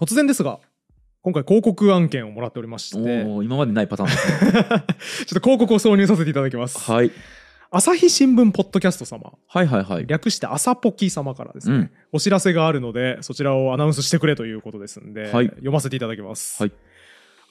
突然ですが今回広告案件をもらっておりまして。今までないパターンですね。っと広告を挿入させていただきます、はい。朝日新聞ポッドキャスト様。はいはいはい。略して朝ポキ様からですね、うん。お知らせがあるのでそちらをアナウンスしてくれということですんで、はい。読ませていただきます、はい。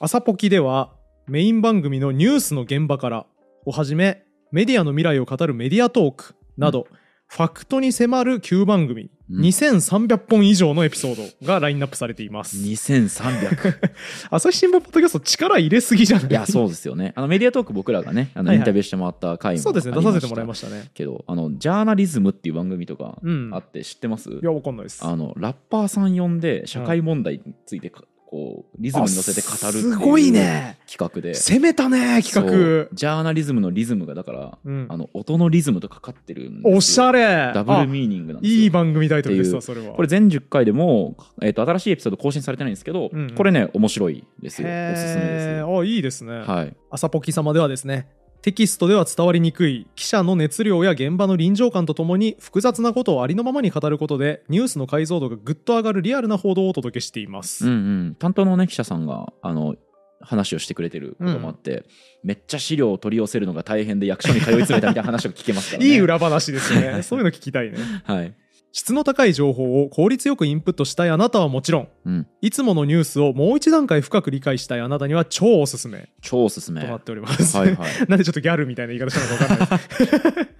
朝ポキではメイン番組のニュースの現場からをはじめメディアの未来を語るメディアトークなど、ファクトに迫る9番組、うん。2300本以上のエピソードがラインナップされています。2300 朝日新聞ポッドキャスト力入れすぎじゃない？いやそうですよね。あのメディアトーク僕らがねあのインタビューしてもらった回もそうですね出させてもらいましたね。けどあのジャーナリズムっていう番組とかうんあって知ってます、いやわかんないです。あのラッパーさん呼んで社会問題についてか、こうリズムに乗せて語るっていうすごいね。企画で。攻めたね企画。ジャーナリズムのリズムがだから、うん。あの音のリズムとかかってるんですよ。おしゃれ。ダブルあミーニングなんですよ。いい番組タイトルですわそれは。これ全10回でも、えー、と新しいエピソード更新されてないんですけど、うんうん。これね面白いです。よおへすすめです。あいいですね、はい。朝ポキ様ではですねテキストでは伝わりにくい記者の熱量や現場の臨場感とともに複雑なことをありのままに語ることでニュースの解像度がぐっと上がるリアルな報道をお届けしています、うんうん、担当の、ね、記者さんがあの話をしてくれてることもあって、めっちゃ資料を取り寄せるのが大変で役所に通い詰めたみたいな話を聞けますからね。いい裏話ですね。そういうの聞きたいね。はい、質の高い情報を効率よくインプットしたいあなたはもちろんうん、いつものニュースをもう一段階深く理解したいあなたには超おすすめ超おすすめ。はとなっております、いはい。なんでちょっとギャルみたいな言い方したのか分かんないで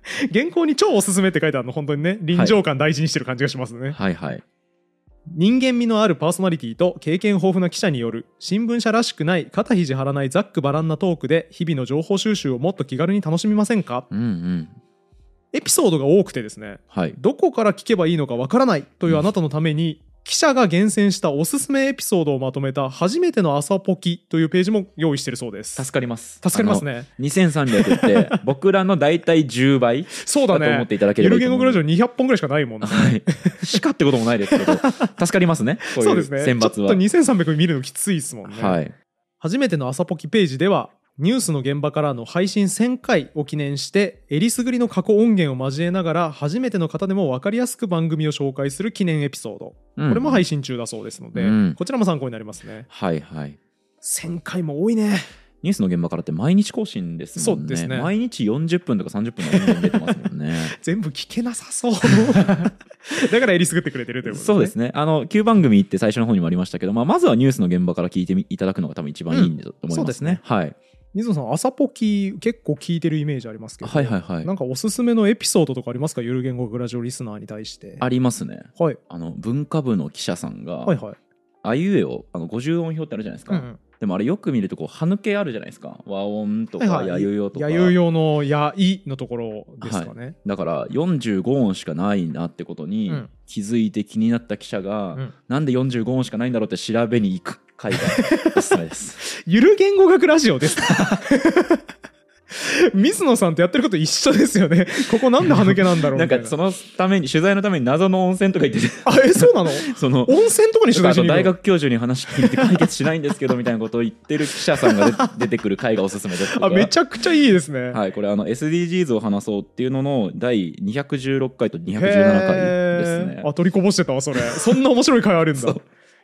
す。原稿に超おすすめって書いてあるの本当にね臨場感大事にしてる感じがしますね、はいはい。人間味のあるパーソナリティと経験豊富な記者による新聞社らしくない肩肘張らないざっくばらんなトークで日々の情報収集をもっと気軽に楽しみませんか？うんうんエピソードが多くてですねはい。どこから聞けばいいのかわからないというあなたのために、記者が厳選したおすすめエピソードをまとめた初めての朝ポキというページも用意してるそうです。助かります。助かりますね。あの2300って 僕らの大体10倍そうだね。だと思っていただけれゆばいいと思う。る言語グラジオ200本ぐらいしかないもんね。はい。しかってこともないですけど 助かりますね。こういうそうですね。選抜は。ちょっと2300見るのきついですもんね、はい。初めての朝ポキページではニュースの現場からの配信1000回を記念してえりすぐりの過去音源を交えながら初めての方でも分かりやすく番組を紹介する記念エピソード、うん。これも配信中だそうですので、うん。こちらも参考になりますね。はいはい。1000回も多いね。ニュースの現場からって毎日更新ですもんね。そうですね。毎日40分とか30分の音源出てますもんね。全部聞けなさそう。だからえりすぐってくれてるということそうですね。あの旧番組って最初の方にもありましたけど、まあ、まずはニュースの現場から聞いてみいただくのが多分一番いいんだと思いまそうですすねね,、はい水野さん朝ポキ結構聞いてるイメージありますけど、はいはいはい。なんかおすすめのエピソードとかありますか？ゆる言語グラジオリスナーに対して。ありますね。はい。あの文化部の記者さんが、はいはい。あいうえをあの50音表ってあるじゃないですか、うんうんでもあれよく見るとこう歯抜けあるじゃないですか。和音とかはいはい。やゆよとか、やゆよのやいのところですかね、だから45音しかないなってことにうん。気づいて気になった記者が、うん。なんで45音しかないんだろうって調べに行く回が おすすめです。ゆる言語学ラジオです。水野さんとやってること一緒ですよね。ここなんで歯抜けなんだろうみたいな。なんかそのために取材のために謎の温泉とか行っててあ、え、そうなの？その温泉とかに取材しに大学教授に話聞いて解決しないんですけどみたいなことを言ってる記者さんが出出てくる回がおすすめですあ、めちゃくちゃいいですね。はい、これあの SDGs を話そうっていうのの第216回と217回ですねあ、取りこぼしてたわ、それ。そんな面白い回あるんだ。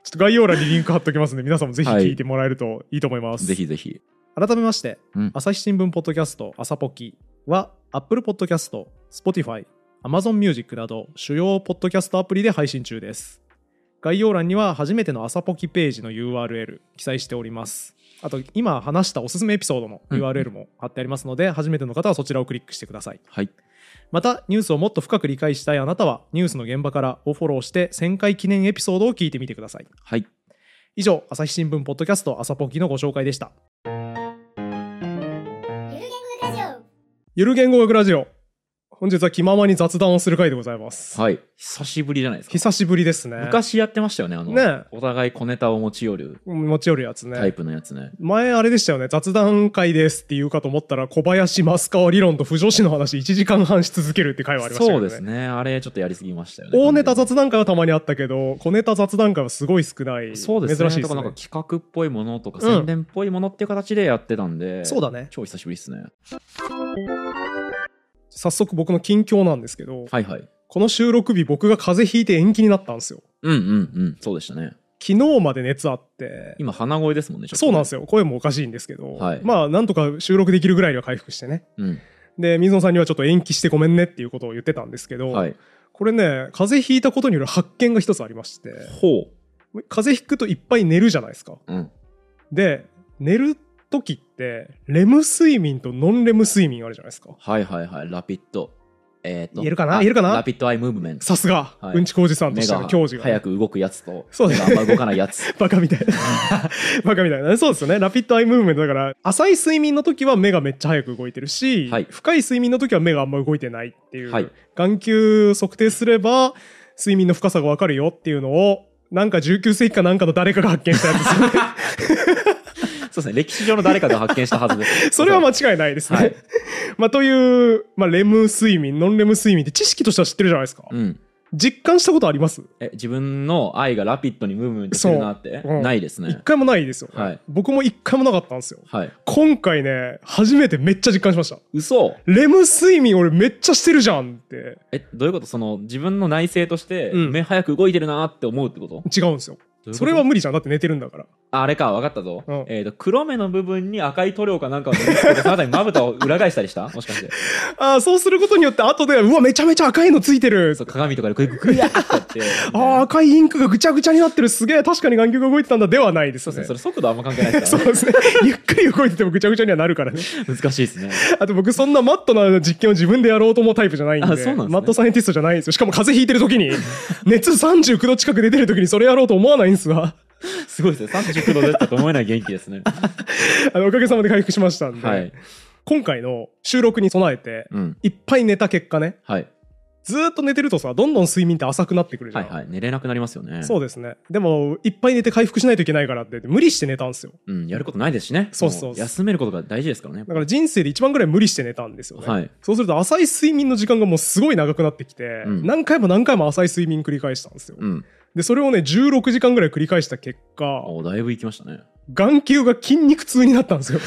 ちょっと概要欄にリンク貼っときますんで、皆さんもぜひ聞いてもらえるといいと思います。ぜひぜひ改めまして、うん朝日新聞ポッドキャスト朝ポキは Apple Podcast、Spotify、Amazon Music など主要ポッドキャストアプリで配信中です。概要欄には初めての朝ポキページの URL 記載しております。あと今話したおすすめエピソードのうん URL も貼ってありますので、初めての方はそちらをクリックしてください。はいまたニュースをもっと深く理解したいあなたはニュースの現場からをフォローして1000回記念エピソードを聞いてみてください。はい以上朝日新聞ポッドキャスト朝ポキのご紹介でした。ゆる言語学ラジオゆる言語学ラジオ本日は気ままに雑談をする回でございます。はい。久しぶりじゃないですか。久しぶりですね。昔やってましたよねあのね。お互い小ネタを持ち寄る。持ち寄るやつね。タイプのやつね。前あれでしたよね。雑談会ですって言うかと思ったら小林増川理論と不女子の話1時間半し続けるって回はありましたよね。そうですね。あれちょっとやりすぎましたよね。大ネタ雑談会はたまにあったけど小ネタ雑談会はすごい少ない。そうですね。珍しいですね。とかなんか企画っぽいものとかうん宣伝っぽいものっていう形でやってたんで、そうだね。超久しぶりですね早速僕の近況なんですけど、はいはい。この収録日僕が風邪ひいて延期になったんですよ。うんうんうん。そうでしたね。昨日まで熱あって。今鼻声ですもんねちょっと。そうなんですよ。声もおかしいんですけど、はい。まあなんとか収録できるぐらいには回復してね。うん。で水野さんにはちょっと延期してごめんねっていうことを言ってたんですけど、はい。これね風邪ひいたことによる発見が一つありまして。ほ風邪ひくといっぱい寝るじゃないですか。ううん。で寝る時ってレム睡眠とノンレム睡眠あるじゃないですか。はいはいはい。ラピッドえっ、と言えるかな？あ言えるかな？ラピッドアイムーブメント。さすが、はい。うんち工事さんと目してのが教授がね、早く動くやつとそう目があんま動かないやつ。バカみたいな。バカみたいな。ねそうですよね。ラピッドアイムーブメントだから浅い睡眠の時は目がめっちゃ早く動いてるし、はい。深い睡眠の時は目があんま動いてないっていう、はい。眼球測定すれば睡眠の深さがわかるよっていうのをなんか19世紀かなんかの誰かが発見したやつですよね そうですね。歴史上の誰かが発見したはずです。それは間違いないですね、はい。まあという、まあ、レム睡眠ノンレム睡眠って知識としては知ってるじゃないですか、うん。実感したことあります？え自分の愛がラピッドにムーブメントしてるなって、そううん。ないですね。一回もないですよ、ねはい。僕も一回もなかったんですよ。はい。今回ね初めてめっちゃ実感しました。嘘。レム睡眠俺めっちゃしてるじゃんって。えどういうこと？その自分の内省として、うん。目早く動いてるなって思うってこと？違うんですよ。どういうそれは無理じゃん。だって寝てるんだから。ああれか分かったぞ、うん。えっ、と黒目の部分に赤い塗料かなんかを塗りつけてそのあたりまぶたを裏返したりした？もしかして。ああそうすることによって後でうわめちゃめちゃ赤いのついてる。そう鏡とかでグイグイグイってやって ああ赤いインクがぐちゃぐちゃになってる。すげえ確かに眼球が動いてたんだ。ではないですそうですねねそれ速度あんま関係ないですから、ね、そうですね。ゆっくり動いててもぐちゃぐちゃにはなるからね。難しいですね。あと僕そんなマットな実験を自分でやろうと思うタイプじゃないんであそうなんですね。マットサイエンティストじゃないんですよ。しかも風邪ひいてる時に。熱39度近く出てる時にそれやろうと思わないんで すごいですね。39度出たと思えない元気ですね。あのおかげさまで回復しましたんで、はい。今回の収録に備えてうん。いっぱい寝た結果ねはい。ずーっと寝てるとさどんどん睡眠って浅くなってくるじゃん、はいはい。寝れなくなりますよね。そうですね。でもいっぱい寝て回復しないといけないからって無理して寝たんですよ。うん、やることないですしね。そうそう休めることが大事ですからね。だから人生で一番ぐらい無理して寝たんですよね、はい。そうすると浅い睡眠の時間がもうすごい長くなってきて、うん。何回も何回も浅い睡眠繰り返したんですよ、うんでそれをね16時間ぐらい繰り返した結果おだいぶいきましたね。眼球が筋肉痛になったんですよ。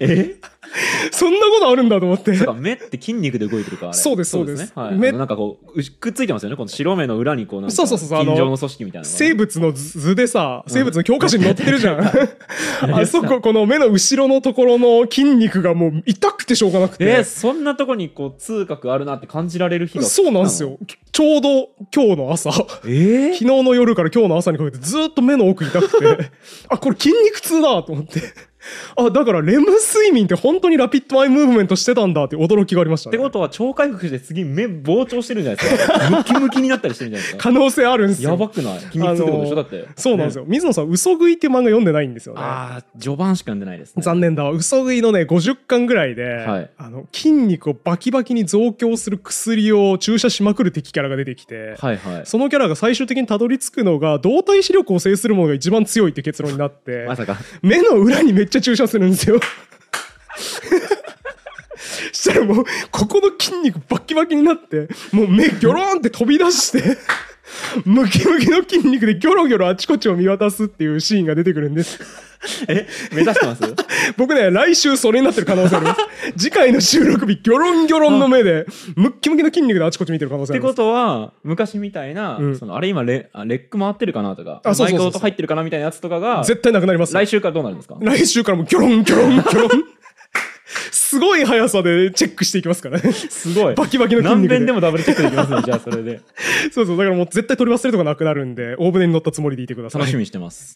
え？そんなことあるんだと思って。目って筋肉で動いてるからそうですそうですね。はい、目なんかこうくっついてますよね。この白目の裏にこうなんかそうそうそうの組織みたいな生物の図でさ生物の教科書に載ってるじゃん、あやそここの目の後ろのところの筋肉がもう痛くてしょうがなくて、えーそんなとこにこう痛覚あるなって感じられる日が。そうなんですよ。ちょうど今日の朝。昨えー、日の夜から今日の朝にかけてずーっと目の奥痛くて。あこれ筋肉痛だと思って あだからレム睡眠って本当にラピッドアイムーブメントしてたんだって驚きがありましたね。ってことは超回復して次目膨張してるんじゃないですか。ムキムキになったりしてるんじゃないですか。可能性あるんですよ。やばくない？筋肉痛ってことでしょ？だって。そうなんですよ、水野さん嘘食いって漫画読んでないんですよね。ああ序盤しか読んでないですね。残念だ。わ嘘食いのね50巻ぐらいで、はい。あの筋肉をバキバキに増強する薬を注射しまくる敵キャラが出てきて、はいはい。そのキャラが最終的にたどり着くのが動体視力を制するものが一番強いって結論になって まさか。目の裏にめっちゃ注射するんですよ。したらもうここの筋肉バキバキになってもう目ギョローンって飛び出して。ムキムキの筋肉でギョロギョロあちこちを見渡すっていうシーンが出てくるんです。え目指してます？僕ね来週それになってる可能性あります。次回の収録日ギョロンギョロンの目でムッキムキの筋肉であちこち見てる可能性あります。ってことは昔みたいな、うん。そのあれ今レあレック回ってるかなとかあそうそうそうそう。マイク音入ってるかなみたいなやつとかが絶対なくなります。来週からどうなるんですか？来週からもうギョロンギョロンギョロンすごい速さでチェックしていきますからね。すごい。バキバキの筋何肉で。遍でもダブルチェックできますねじゃあそれで。そうそう。だからもう絶対取り忘れとかなくなるんで大船に乗ったつもりでいてください。楽しみにしてます。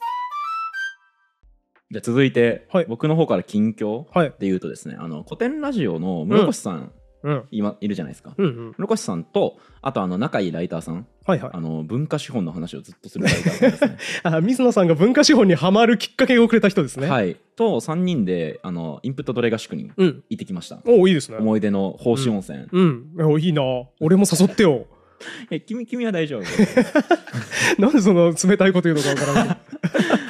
じゃあ続いて、はい。僕の方から近況はい。で言うとですねあの古典ラジオの室越さん、うん。今いるじゃないですか、うんうん。室越さんとあとあの仲いいライターさんはいはい。あの文化資本の話をずっとするライターさんですね。あ水野さんが文化資本にはまるきっかけをくれた人ですね。はい。と3人であのインプットドレ合宿にうん。行ってきました。おおいいですね。思い出の奉仕温泉、うん。おいいな。俺も誘ってよ。え君君は大丈夫？なんでその冷たいこと言うのかわからん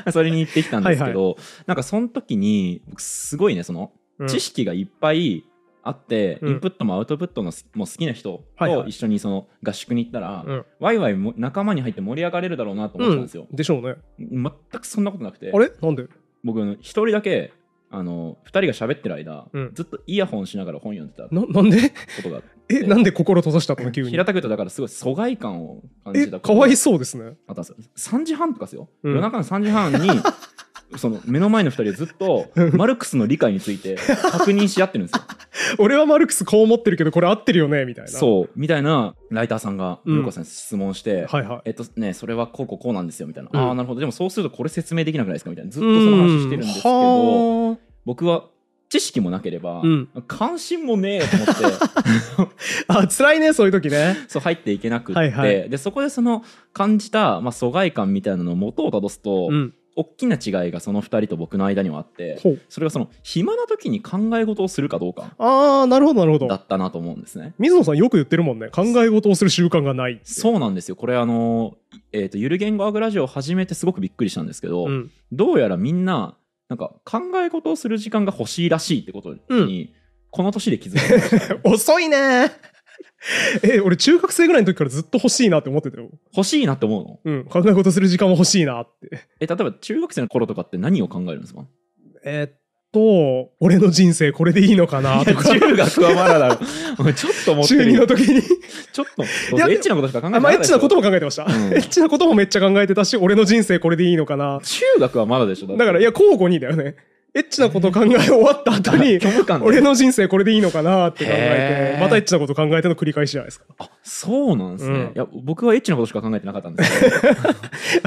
けそれに行ってきたんですけどはいなんかその時に僕すごいねそのど知識がいっぱいあって、うん。インプットもアウトプットのすも好きな人はいはい。と一緒にその合宿に行ったら、うん。ワイワイも仲間に入って盛り上がれるだろうなと思ってたんですよ、でしょうね。全くそんなことなくて。あれ？なんで？僕一人だけああの2人が喋ってる間、うん。ずっとイヤホンしながら本読んでた。こななんで？とが えなんで心閉ざしたの？急に。平たく言うとだからすごい疎外感を感えじたかわいそうですね。あったんですよ。3時半とかですよ、うん夜中の3時半に その目の前の2人でずっと マルクスの理解について確認し合ってるんですよ。俺はマルクスこう思ってるけどこれ合ってるよねみたいな。そう。みたいなライターさんがうん室子さんに質問して、はいはい。えっとね、それはこうこうこうなんですよみたいな、うん。ああなるほど。でもそうするとこれ説明できなくないですか？みたいな。ずっとその話してるんですけど、ど僕は知識もなければ、うん。関心もねえと思って。あ辛いねそういう時ね。そう入っていけなくって、はいはい。でそこでその感じた、まあ、疎外感みたいなのを元をたどすと、うん大きな違いがその2人と僕の間にはあってそれがその暇な時に考え事をするかどうかああなるほどなるほど。だったなと思うんですね。水野さんよく言ってるもんね。考え事をする習慣がないそうなんですよ。これあの、えーとゆる言語アグラジオを始めてすごくびっくりしたんですけど、うん。どうやらみんななんか考え事をする時間が欲しいらしいってことに、うん。この年で気づきました。遅いね え俺中学生ぐらいの時からずっと欲しいなって思ってたよ。欲しいなって思うの？うん。考え事する時間も欲しいなって。え例えば中学生の頃とかって何を考えるんですか？えーっと俺の人生これでいいのかなとか。中学はまだだろ。ちょっと思って中2るよの時に。ちょっとエッチなことしか考えてあまあエッチなこともも考えてました、うん。エッチなこともめっちゃ考えてたし俺の人生これでいいのかな。中学はまだでしょだからいや交互にだよねエッチなこと考え終わった後に 俺の人生これでいいのかなって考えてまたエッチなこと考えての繰り返しじゃないですか。あそうなんですね、うん。いや僕はエッチなことしか考えてなかったんですけど。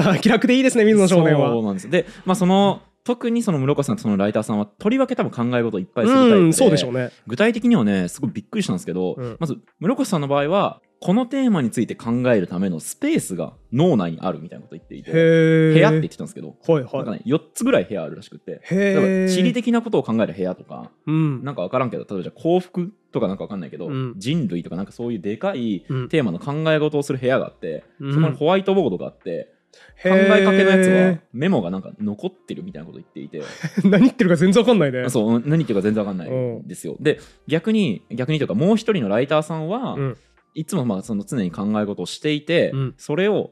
あ気楽でいいですね水野少年は。そうなんです。でまあその特にその室岡さんとそのライターさんはとりわけ多分考え事をいっぱいするタイプで、うんそうでしょうね。具体的にはねすごいびっくりしたんですけど、うん。まず室岡さんの場合はこのテーマについて考えるためのスペースが脳内にあるみたいなこと言っていて部屋って言ってたんですけど、はいなんかはいね4つぐらい部屋あるらしくてへ例えばえ地理的なことを考える部屋とかうん。なんか分からんけど例えばじゃあ幸福とかなんか分かんないけど、うん。人類とかなんかそういうでかいうん。テーマの考え事をする部屋があって、うん。そこにホワイトボードがあって考えかけのやつはメモがなんか残ってるみたいなこと言っていて。何言ってるか全然わかんないね。そううん何言ってるか全然わかんないんですよ。で逆に逆にというかもう一人のライターさんは、うんいつもまあその常に考え事をしていて、うん。それを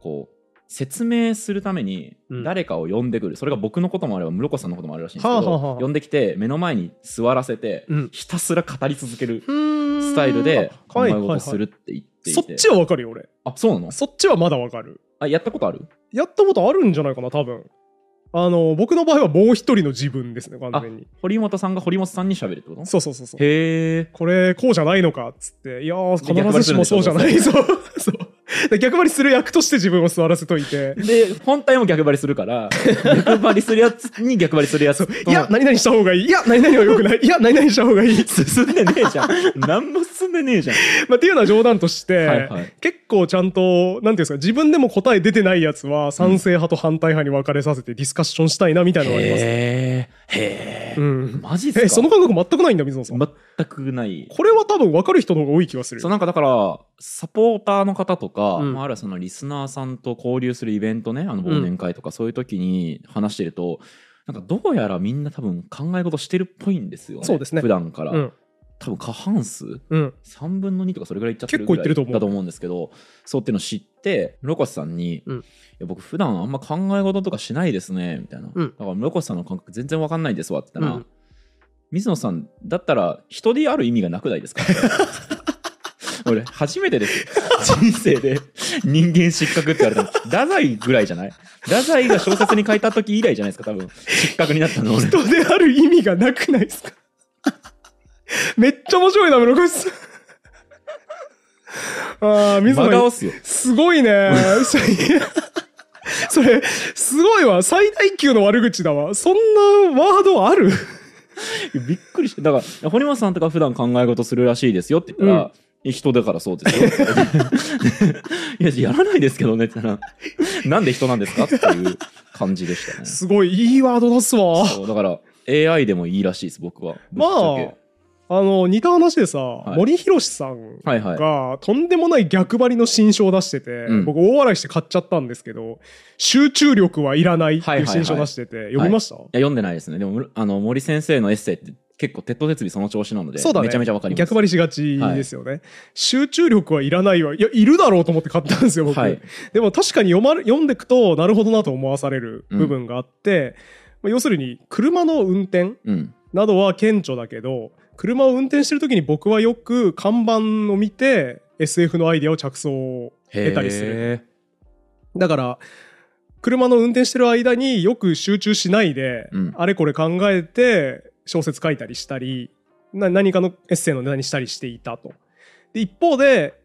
こう説明するためにうん。誰かを呼んでくる、それが僕のこともあれば室子さんのこともあるらしいんですけど、はあはあはあ。呼んできて目の前に座らせて、うん。ひたすら語り続けるススタイルで考えはいはいはい。事するって言っていて、そっちはわかるよ俺。あそうなの？そっちはまだわかる。あやったことある？やったことあるんじゃないかな多分あの僕の場合はもう一人の自分ですね完全に。堀本さんが堀本さんに喋るってこと？そうそうそうそう。へえこれこうじゃないのかっつって。いや必ずしもそうじゃない。そう。そう。で逆張りする役として自分を座らせといて。で本体も逆張りするから 逆張りするやつに逆張りするやつといや何々した方がいい。いや何々は良くない。いや何々した方がいい。進んでねえじゃん。何も進んでねえじゃん。まあ、っていうのは冗談として、はいはい。結構ちゃんと、なんていうんですか、自分でも答え出てないやつは、賛成派と反対派に分かれさせてディスカッションしたいなみたいなのがあります。へえへえうん。マジっすか？え、その感覚全くないんだ、水野さん。全くないこれは多分分かる人の方が多い気がする。そうなんかだからサポーターの方とか、うんまあ、あるいはそのリスナーさんと交流するイベントねあの忘年会とかそういう時に話してると、なんかどうやらみんな多分考え事してるっぽいんですよねそうですね普段から、うん。多分過半数？うん。3分の2とかそれぐらいいっちゃってる結構ぐらいいってると思う。だと思うんですけどそうっていうのを知って室越さんに、うん。いや僕普段あんま考え事とかしないですね」みたいな、うん。だから室越さんの感覚全然わかんないですわ」って言ったら、うん。水野さんだったら人である意味がなくないですか？俺初めてです。よ人生で人間失格って言われたの太宰ぐらいじゃない？太宰が小説に書いた時以来じゃないですか多分。失格になったの俺。人である意味がなくないですか？めっちゃ面白いな、室越さん。ああ、水野すよすごいね。それすごいわ。最大級の悪口だわ。そんなワードある？びっくりしてだから堀本さんとか普段考え事するらしいですよって言ったら、え人だからそうですよいややらないですけどねって言ったらなんで人なんですかっていう感じでしたねすごい、いいワード出すわ。そうだから AI でもいいらしいです僕はまあ、あの、似た話でさ、い。森博さんはいはい。が、とんでもない逆張りの新書を出してて、うん。僕大笑いして買っちゃったんですけど、集中力はいらないっていう新書出してて、読みました、い。や読んでないですね。でもむあの森先生のエッセイって結構鉄頭鉄尾その調子なのでそうだね。めちゃめちゃわかります。逆張りしがちですよね。集中力はいらないわ。いや、いるだろうと思って買ったんですよ、僕。はい。でも確かに読まれ読んでいくと、なるほどなと思わされる部分があって、まあ要するに車の運転うん。などは顕著だけど車を運転してる時に僕はよく看板を見て SF のアイデアを着想得たりする。へだから車の運転してる間によく集中しないで、うん。あれこれ考えて小説書いたりしたりな何かのエッセイのネタにしたりしていたと。で一方で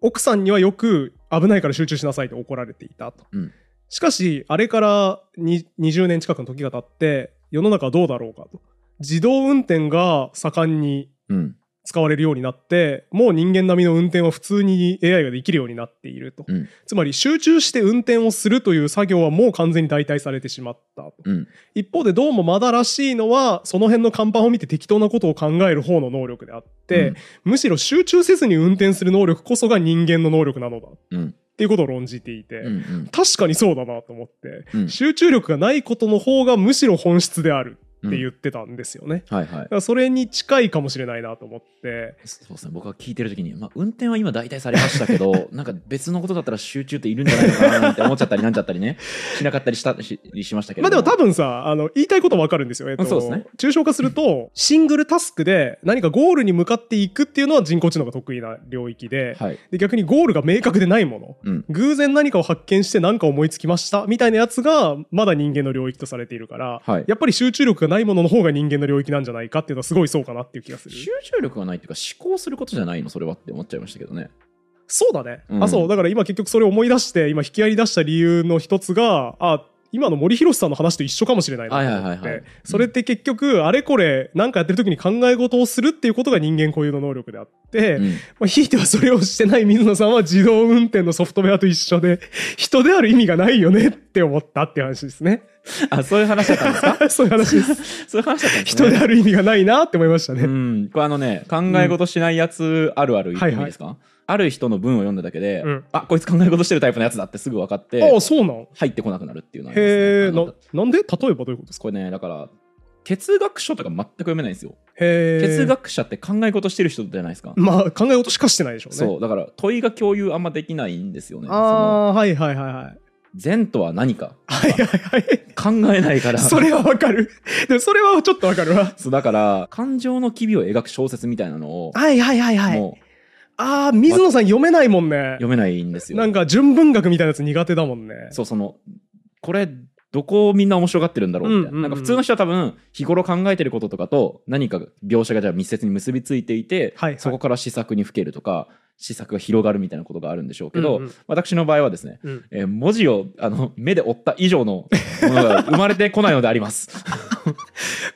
奥さんにはよく危ないから集中しなさいと怒られていたと、うん。しかしあれからに20年近くの時が経って世の中はどうだろうかと自動運転が盛んに使われるようになってもう人間並みの運転は普通に AI ができるようになっていると、うん。つまり集中して運転をするという作業はもう完全に代替されてしまったと。うん。一方でどうもまだらしいのはその辺の看板を見て適当なことを考える方の能力であって、むしろ集中せずに運転する能力こそが人間の能力なのだっうんていうことを論じていて、うん。うん確かにそうだなと思って、うん。集中力がないことの方がむしろ本質であるって言ってたんですよね。はいはい。だからそれに近いかもしれないなと思って。そうですね。僕は聞いてる時に、まあ、運転は今代替されましたけど なんか別のことだったら集中っているんじゃないのかななんて思っちゃったりなんちゃったりね。しなかったりしたししましたけどまあでも多分さあの言いたいことわかるんですよ、えっと、そうですね。抽象化するとシングルタスクで何かゴールに向かっていくっていうのは人工知能が得意な領域で,、はい。で逆にゴールが明確でないもの。うん。偶然何かを発見して何か思いつきましたみたいなやつがまだ人間の領域とされているから、はい。やっぱり集中力がないものの方が人間の領域なんじゃないかっていうのはすごいそうかなっていう気がする。集中力がないっていうか思考することじゃないのそれはって思っちゃいましたけどね。そうだね、うん。あそう。だから今結局それを思い出して今引き合いに出した理由の一つがあ今の森博さんの話と一緒かもしれないなと思って、はいはいはいはい。それって結局あれこれ何かやってる時に考え事をするっていうことが人間固有の能力であって、うん。まあ、ひいてはそれをしてない水野さんは自動運転のソフトウェアと一緒で 人である意味がないよねって思ったって話ですね。あそういう話だったんですか？そういう話です。そういう話だったんですね。人である意味がないなって思いましたね、うん、これあのね考え事しないやつあるある言ってもいいですか、ある人の文を読んだだけで、うん。あこいつ考え事してるタイプのやつだってすぐ分かってああそうなん。入ってこなくなるっていうのがありますね。へえななんで？例えばどういうことですか？これねだから哲学書とか全く読めないんですよ。へえ哲学者って考え事してる人じゃないですか、まあ考え事しかしてないでしょうね。そうだから問いが共有あんまできないんですよね。ああーはいはいはいはい。善とは何か。はいはいはい。考えないから。それはわかる。でもそれはちょっとわかるわ。そうだから感情の機微を描く小説みたいなのをはいはいはいはい。もああ水野さん読めないもんね。う読めないんですよ。なんか純文学みたいなやつ苦手だもんね。そうそのこれどこをみんな面白がってるんだろうみたいな,、うんうんうん。なんか普通の人は多分日頃考えてることとかと何か描写がじゃあ密接に結びついていて、はいはい。そこから試作にふけるとか試作が広がるみたいなことがあるんでしょうけど、うんうん。私の場合はですね、うん。えー文字をあの目で追った以上のものが生まれてこないのであります。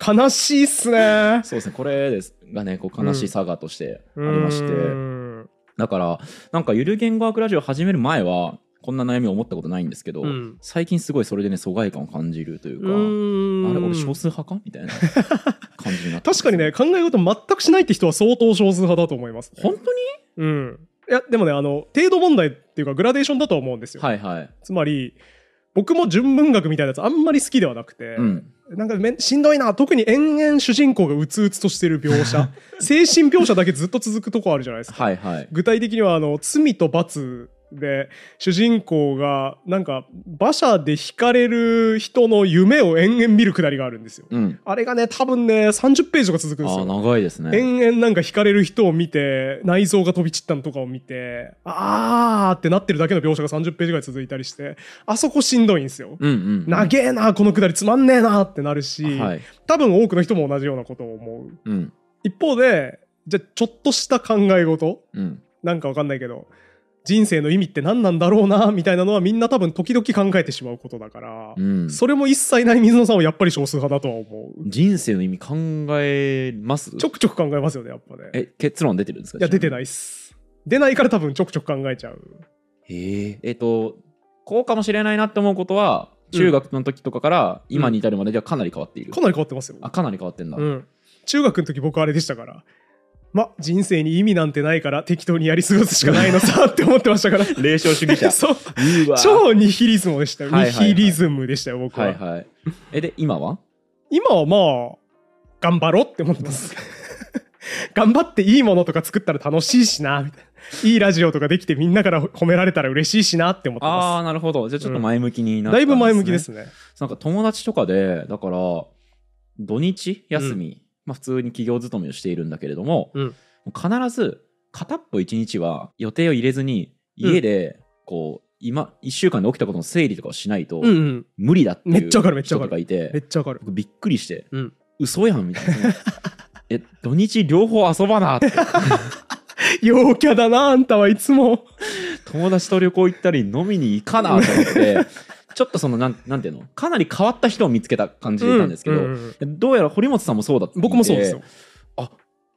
悲しいっすね。そうですね。これですがねこう悲しいサガとしてあありまして、だからなんかゆる言語学ラジオ始める前はこんな悩みを思ったことないんですけど、うん。最近すごいそれでね疎外感を感じるというか、うん。あれ俺少数派かみたいな 感じになって確かにね考え事全くしないって人は相当少数派だと思います、本当に？うん。いやでもねあの程度問題っていうかグラデーションだと思うんですよ、はいはい。つまり僕も純文学みたいなやつあんまり好きではなくて、うんなんかめしんどいな。特に延々主人公がうつうつとしてる描写。精神描写だけずっと続くとこあるじゃないですか。はいはい。具体的にはあの罪と罰で主人公がなんか馬車で引かれる人の夢を延々見るくだりがあるんですよ。うん。あれがね多分ね30ページとか続くんですああよ長いですね。延々なんか引かれる人を見て内臓が飛び散ったのとかを見てあーってなってるだけの描写が30ページぐらい続いたりしてあそこしんどいんですよ。うんうん。長えなこのくだりつまんねえなってなるし、はい。多分多くの人も同じようなことを思う。うん。一方でじゃあちょっとした考え事？うん。なんかわかんないけど人生の意味って何なんだろうなみたいなのはみんな多分時々考えてしまうことだから、うん。それも一切ない水野さんはやっぱり少数派だとは思う。人生の意味考えます？ちょくちょく考えますよねやっぱね。え結論出てるんですかいや出ていないっす。出ないから多分ちょくちょく考えちゃう。へえ。えっとこうかもしれないなって思うことは中学の時とかから今に至るまでではかなり変わっている、かなり変わってますよ、あかなり変わってんだ、うん、中学の時僕あれでしたからま人生に意味なんてないから適当にやり過ごすしかないのさって思ってましたから。霊障主義者。そう。超ニヒリズムでしたよ、ニヒリズムでしたよ僕は、はいはい。えで今は？今はまあ頑張ろうって思ってます。頑張っていいものとか作ったら楽しいしなみたいな。いいラジオとかできてみんなから褒められたら嬉しいしなって思ってあまあなるほど。じゃあちょっと前向きにす。なったんだいぶ前向きですね。なんか友達とかでだから土日休み、まあ、普通に企業勤めをしているんだけれども、うん必ず片っぽ一日は予定を入れずに家でこう、今1週間で起きたことの整理とかをしないと。無理だっていう人とかいてめっちゃわかる。僕びっくりして、うん嘘やんみたいなえ土日両方遊ばなって陽キャだな、あんたはいつも。友達と旅行行ったり飲みに行かなと思って ちょっとそのなんなんていうの？かなり変わった人を見つけた感じでいたんですけど、うんうんうんどうやら堀本さんもそうだっていて僕もそうですよ。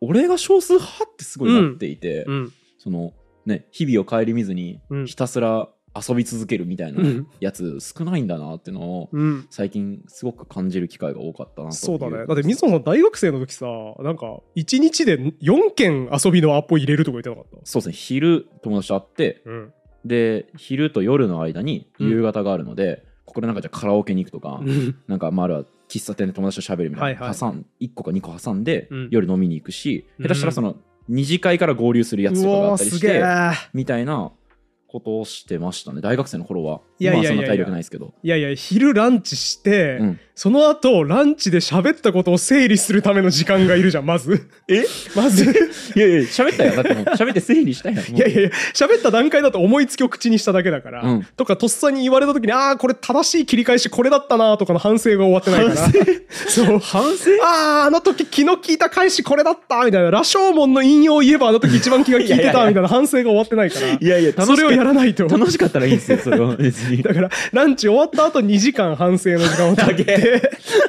俺が少数派ってすごいなっていて、うん。そのね日々を顧みずにうんひたすら遊び続けるみたいなうん。やつ少ないんだなっていうのをうん。最近すごく感じる機会が多かったなとそうだね。いだって水野さん大学生の時さ、なんか1日で4件遊びのアポ入れるとか言ってなかっそうですね昼友達と会ってた。うん。で昼と夜の間にうん。夕方があるので、ここでなんかじゃあカラオケに行くとか、うん。なんかまああるいは喫茶店で友達と喋るみたいな、はいはい。挟ん1個か2個挟んで、うん。夜飲みに行くしうん。下手したらその二次会から合流するやつうとかがあったりしてえ。みたいなことをしてましたね。大学生の頃は。いやいやいやそんな体力ないですけど。いやいや、昼ランチして、うんその後、ランチで喋ったことを整理するための時間がいるじゃん、まず。え？まず。いやいや喋ったよだってもう 喋って整理したいやんいやいやいや、喋った段階だと思いつきを口にしただけだから、うんとか、とっさに言われた時に、ああ、これ正しい切り返しこれだったなとかの反省が終わってないから。そう。反省？ああ、あの時気の利いた返しこれだったみたいな、羅生門の引用を言えばあの時一番気が利いてたみたいな反省が終わってないから。いやいやそれをやらないと。楽しかったらいいんですよそれは別にだから、ランチ終わった後2時間反省の時間を取っ投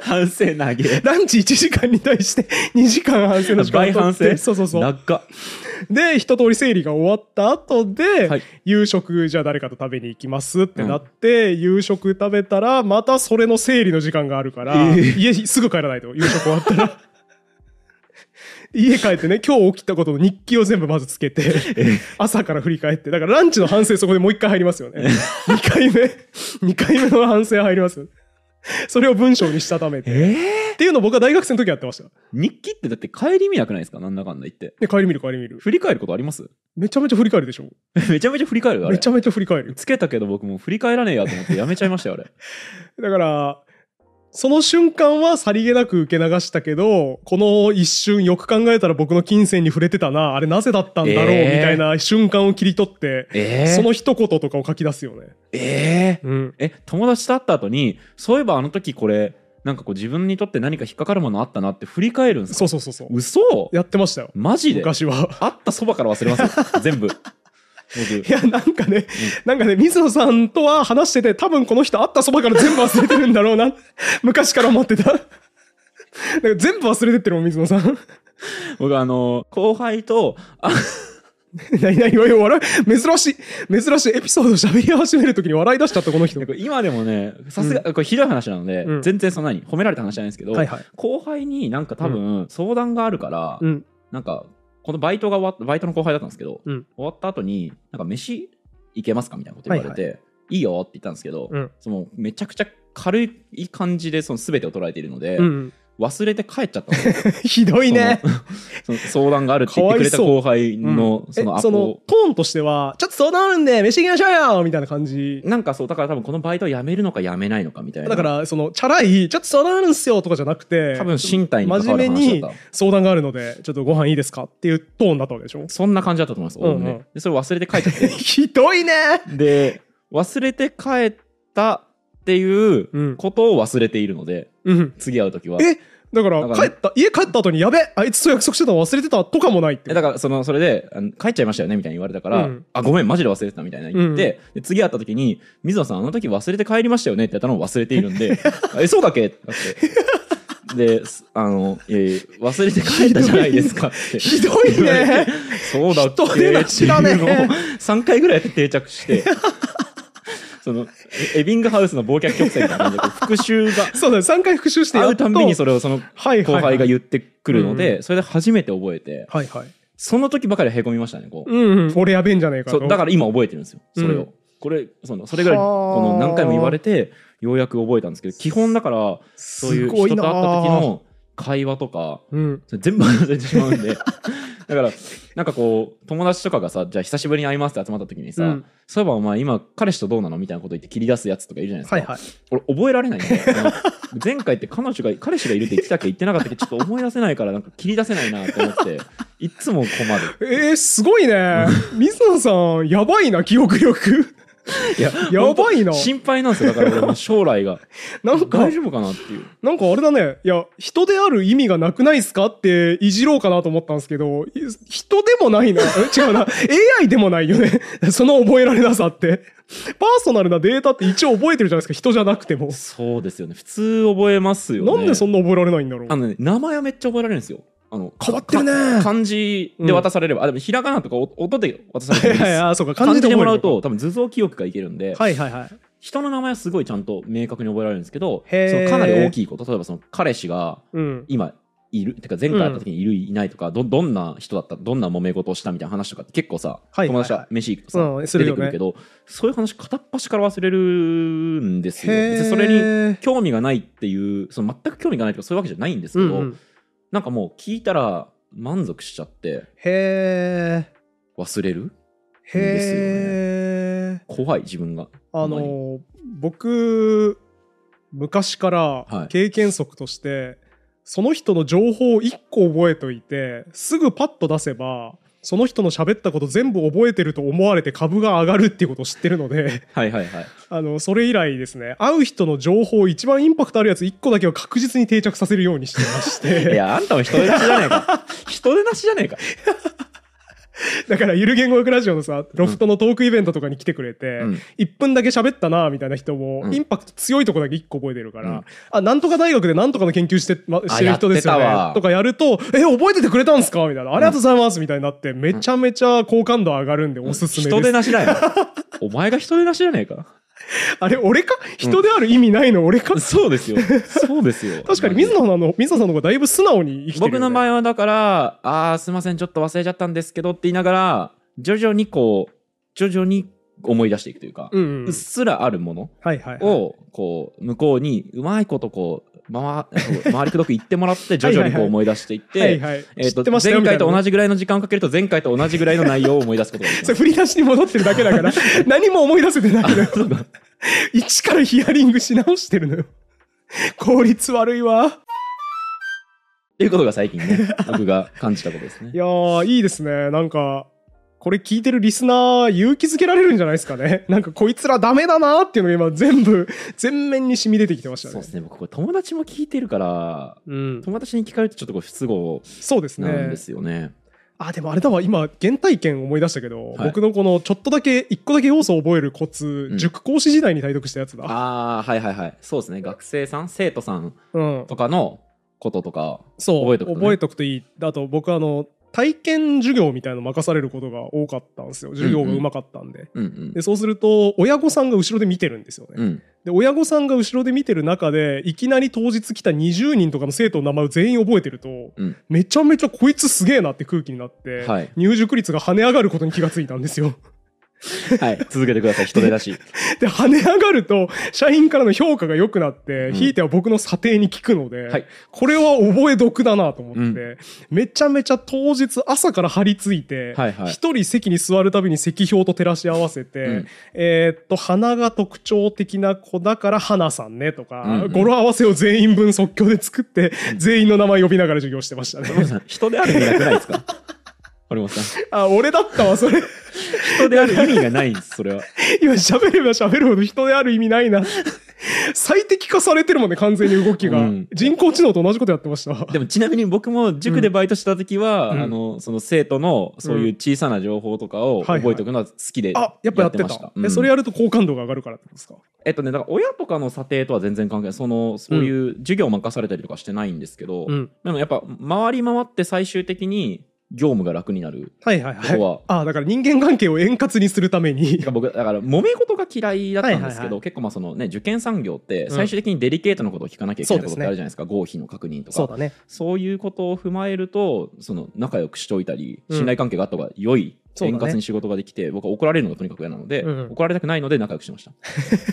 反省投げ。ランチ1時間に対して2時間反省の時間を取って、省。そうそうそう。長っ。で、一通り整理が終わった後で、はい。夕食じゃあ誰かと食べに行きますってなって、夕食食べたら、またそれの整理の時間があるから、えー。家すぐ帰らないと、夕食終わったら。家帰ってね、今日起きたことの日記を全部まずつけて、朝から振り返って、だからランチの反省そこでもう一回入りますよね。2回目、2回目の反省入りますよ。それを文章にしたためて。えっていうのを僕は大学生の時やってました。日記ってだって帰り見なくないですか？なんだかんだ言ってで、帰り見る帰り見る。振り返ることあります？めちゃめちゃ振り返るでしょ。めちゃめちゃ振り返るめちゃめちゃ振り返る。つけたけど僕もう振り返らねえやと思ってやめちゃいましたよあれ だから、その瞬間はさりげなく受け流したけど、この一瞬よく考えたら僕の金銭に触れてたな、あれなぜだったんだろう、えーみたいな瞬間を切り取って、えその一言とかを書き出すよね。えーうん。え友達と会った後にそういえばあの時これなんかこう自分にとって何か引っかかるものあったなって振り返るんですか？そうそうそうそう。嘘？やってましたよ。マジで？昔は。会ったそばから忘れますよ全部僕いや、なんかね、なんかね、水野さんとは話してて、多分この人会ったそばから全部忘れてるんだろうな。昔から思ってた。なんか全部忘れてってるもん、水野さん。僕あの後輩とあ 何々おい笑い、珍しい、珍しいエピソード喋り始めるときに笑い出しちゃった、この人。なんか今でもねさすが、これひどい話なので、うん全然そんなに褒められた話じゃないんですけど、はいはい。後輩になんか多分相談があるから、うん。なんかこのバイトが終わバイトの後輩だったんですけど、うん終わった後になんか飯行けますかみたいなこと言われて、いい、よって言ったんですけど、うん。そのめちゃくちゃ軽い感じでその全てを捉えているので、うん。忘れて帰っちゃった ひどいね。相談があるって言ってくれた後輩のえそのアポ。そのトーンとしては、ちょっと相談あるんで、飯行きましょうよみたいな感じ。なんかそうだから多分このバイトを辞めるのか辞めないのかみたいな。だから、その、チャラい、ちょっと相談あるんすよとかじゃなくて、多分身体に真面目に相談があるので、ちょっとご飯いいですか？っていうトーンだったわけでしょ。そんな感じだったと思います、うんうん。でそれ忘れて帰っちゃってひどいねで忘れて帰ったっていううんことを忘れているのでうん。次会う時は。え？だから帰った、家帰った後に、やべあいつと約束してたの忘れてたとかもないって。えだからそのそれで帰っちゃいましたよねみたいに言われたから、うん。あごめんマジで忘れてたみたいな言って、で次会った時に水野さんあの時忘れて帰りましたよねって言ったのを忘れているんで えそうだっけ？ってなって。ですあのいやいや忘れて帰ったじゃないですかって。ひどいね。そうだっけ？人でなしだね。っていうのを3回ぐらいやって定着して そのエエビングハウスの忘却曲線みたいな感じで 復習がそうだね、3回復習してやっと。会うたんびにそれをその後輩が言ってくるので、うんそれで初めて覚えてはいはい。その時ばかりへこみましたねこう、うんうん、俺やべえんじゃねえかだから今覚えてるんですよそれを、うんこれそのそれぐらいはあ。この何回も言われてようやく覚えたんですけど基本だからそういう人と会った時の会話とかうん。全部忘れてしまうんで だからなんかこう友達とかがさじゃあ久しぶりに会いますって集まった時にさ、うん。そういえばお前今彼氏とどうなのみたいなこと言って切り出すやつとかいるじゃないですか、はいはい。俺覚えられないんだよ 前回って彼女が彼氏がいるって言ってたっけ言ってなかったっけちょっと思い出せないからなんか切り出せないなと思って いっつも困る。えー、すごいね。水野さんやばいな記憶力いや やばいな心配なんですよだから俺も将来が なんか大丈夫かなっていうなんかあれだね。いや、人である意味がなくないっすかっていじろうかなと思ったんですけど、い人でもないな。え違うな。AI でもないよね。その覚えられなさって。パーソナルなデータって一応覚えてるじゃないですか。人じゃなくても。そうですよね普通覚えますよねなんでそんな覚えられないんだろう。あのね名前はめっちゃ覚えられるんですよあの変わってるね。か漢字で渡されれば、あでもひらがなとかお音で渡されてもいいです。いやいや、そうか。漢字でもらうと多分図像記憶がいけるんで。はいはいはい。人の名前はすごいちゃんと明確に覚えられるんですけどそのかなり大きいこと例えばその彼氏がうん。今いるてか前回会った時にいる、いないとかどどんな人だったどんな揉め事をしたみたいな話とかって結構さ、はい友達と飯行くとさ、うん出てくるけどそういう話片っ端から忘れるんですよ。それにに、興味がないっていうその全く興味がないとかそういうわけじゃないんですけど、うんうん、なんかもう聞いたら満足しちゃってへ忘れる？ー。ですよへー。怖い自分が。あのー僕昔からはい。経験則として、その人の情報を1個覚えといてすぐパッと出せばその人の喋ったこと全部覚えてると思われて株が上がるっていうことを知ってるのではいはいはい。あのそれ以来ですね会う人の情報一番インパクトあるやつ1個だけは確実に定着させるようにしてまし いてやあんたも人手なしじゃねえか。人手なしじゃねえか だからゆる言語学ラジオのさロフトのトークイベントとかに来てくれて、うん。1分だけ喋ったなみたいな人も、うん。インパクト強いとこだけ1個覚えてるから、うん。あなんとか大学でなんとかの研究して,、ま、してる人ですよねとかやるとえ覚えててくれたんすか？みたいな。ありがとうございますみたいになってめちゃめちゃ好感度上がるんでおすすめです、人手なしだよ。お前が人手なしじゃねえかあれ俺か？人である意味ないの？俺か、そうですよ。そうですよ。確かに水野さんの水野さんの方がだいぶ素直に生きてるよ、ね、僕の場合はだから「あーすいませんちょっと忘れちゃったんですけど」って言いながら徐々にこう徐々に思い出していくというか、うんうんうっすらあるものをこう向こうにうまいことこう回回りくどく言ってもらって 徐々にこう思い出していって前回と同じじぐらいの時間をかけると前回と同じぐらいの内容を思い出すことができます。それ振り出しに戻ってるだけだから 何も思い出せてないのよ。一からヒアリングし直してるのよ。効率悪いわ。っていうことが最近ね僕が感じたことですね。いやーいいですね。なんかこれ聞いてるリスナー勇気づけられるんじゃないですかね。なんかこいつらダメだなーっていうのが今全部全面に染み出てきてましたね。そうですね。僕友達も聞いてるからうん、友達に聞かれるとちょっとこう不都合そうですね。なんですよね。あでもあれだわ。今原体験思い出したけど、はい。僕のこのちょっとだけ一個だけ要素を覚えるコツ、うん。塾講師時代に体得したやつだ。ああはいはいはい。そうですね。学生さん生徒さんうん。とかのこととかそう。覚えとくとね。覚えとくといい。あと僕あの体験授業みたいなの任されることが多かったんですよ。授業がうまかったんで,、うんうん。でそうすると親御さんが後ろで見てるんですよね、うん。で親御さんが後ろで見てる中でいきなり当日来た20人とかの生徒の名前を全員覚えてると、うん。めちゃめちゃこいつすげえなって空気になって、はい。入塾率が跳ね上がることに気がついたんですよはい。続けてください。人手だし。で跳ね上がると社員からの評価が良くなって、うん。ひいては僕の査定に効くので、はい。これは覚え得だなと思って、うん。めちゃめちゃ当日朝から張り付いてはいはい。一、人席に座るたびに席表と照らし合わせて、うん。えーっと鼻が特徴的な子だから花さんねとか、うんうん。語呂合わせを全員分即興で作って、全員の名前呼びながら授業してましたね。人である意味なくないですか？堀本さんあ俺だったわそれ。人である意味がないんですそれは。今喋れば喋るほど人である意味ないな。最適化されてるもんね完全に動きが、うん。人工知能と同じことやってました。でもちなみに僕も塾でバイトした時は、うん。あのその生徒のそういう小さな情報とかをはいはい。覚えておくのは好きであやっぱやってた。ました。うん。えそれやると好感度が上がるからってことですか？えっとねだから親とかの査定とは全然関係ない。そのそういう授業を任されたりとかしてないんですけど、うん。でもやっぱ回り回って最終的に業務が楽になるはいはいはい。は。あだから人間関係を円滑にするために。てか僕だから揉め事が嫌いだったんですけど、はいはいはい。結構まあそのね受験産業ってん最終的にデリケートなことを聞かなきゃいけないことってあるじゃないですか合否の確認とか。そうだね。そういうことを踏まえるとその仲良くしておいたりうん信頼関係があった方が良い、そうだね。円滑に仕事ができて僕は怒られるのがとにかく嫌なので、うん怒られたくないので仲良くしてました。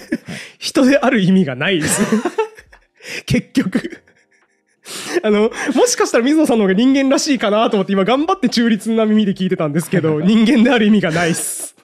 人である意味がないです。結局あの、もしかしたら水野さんの方が人間らしいかなと思って今頑張って中立な耳で聞いてたんですけど、人間である意味がないっす。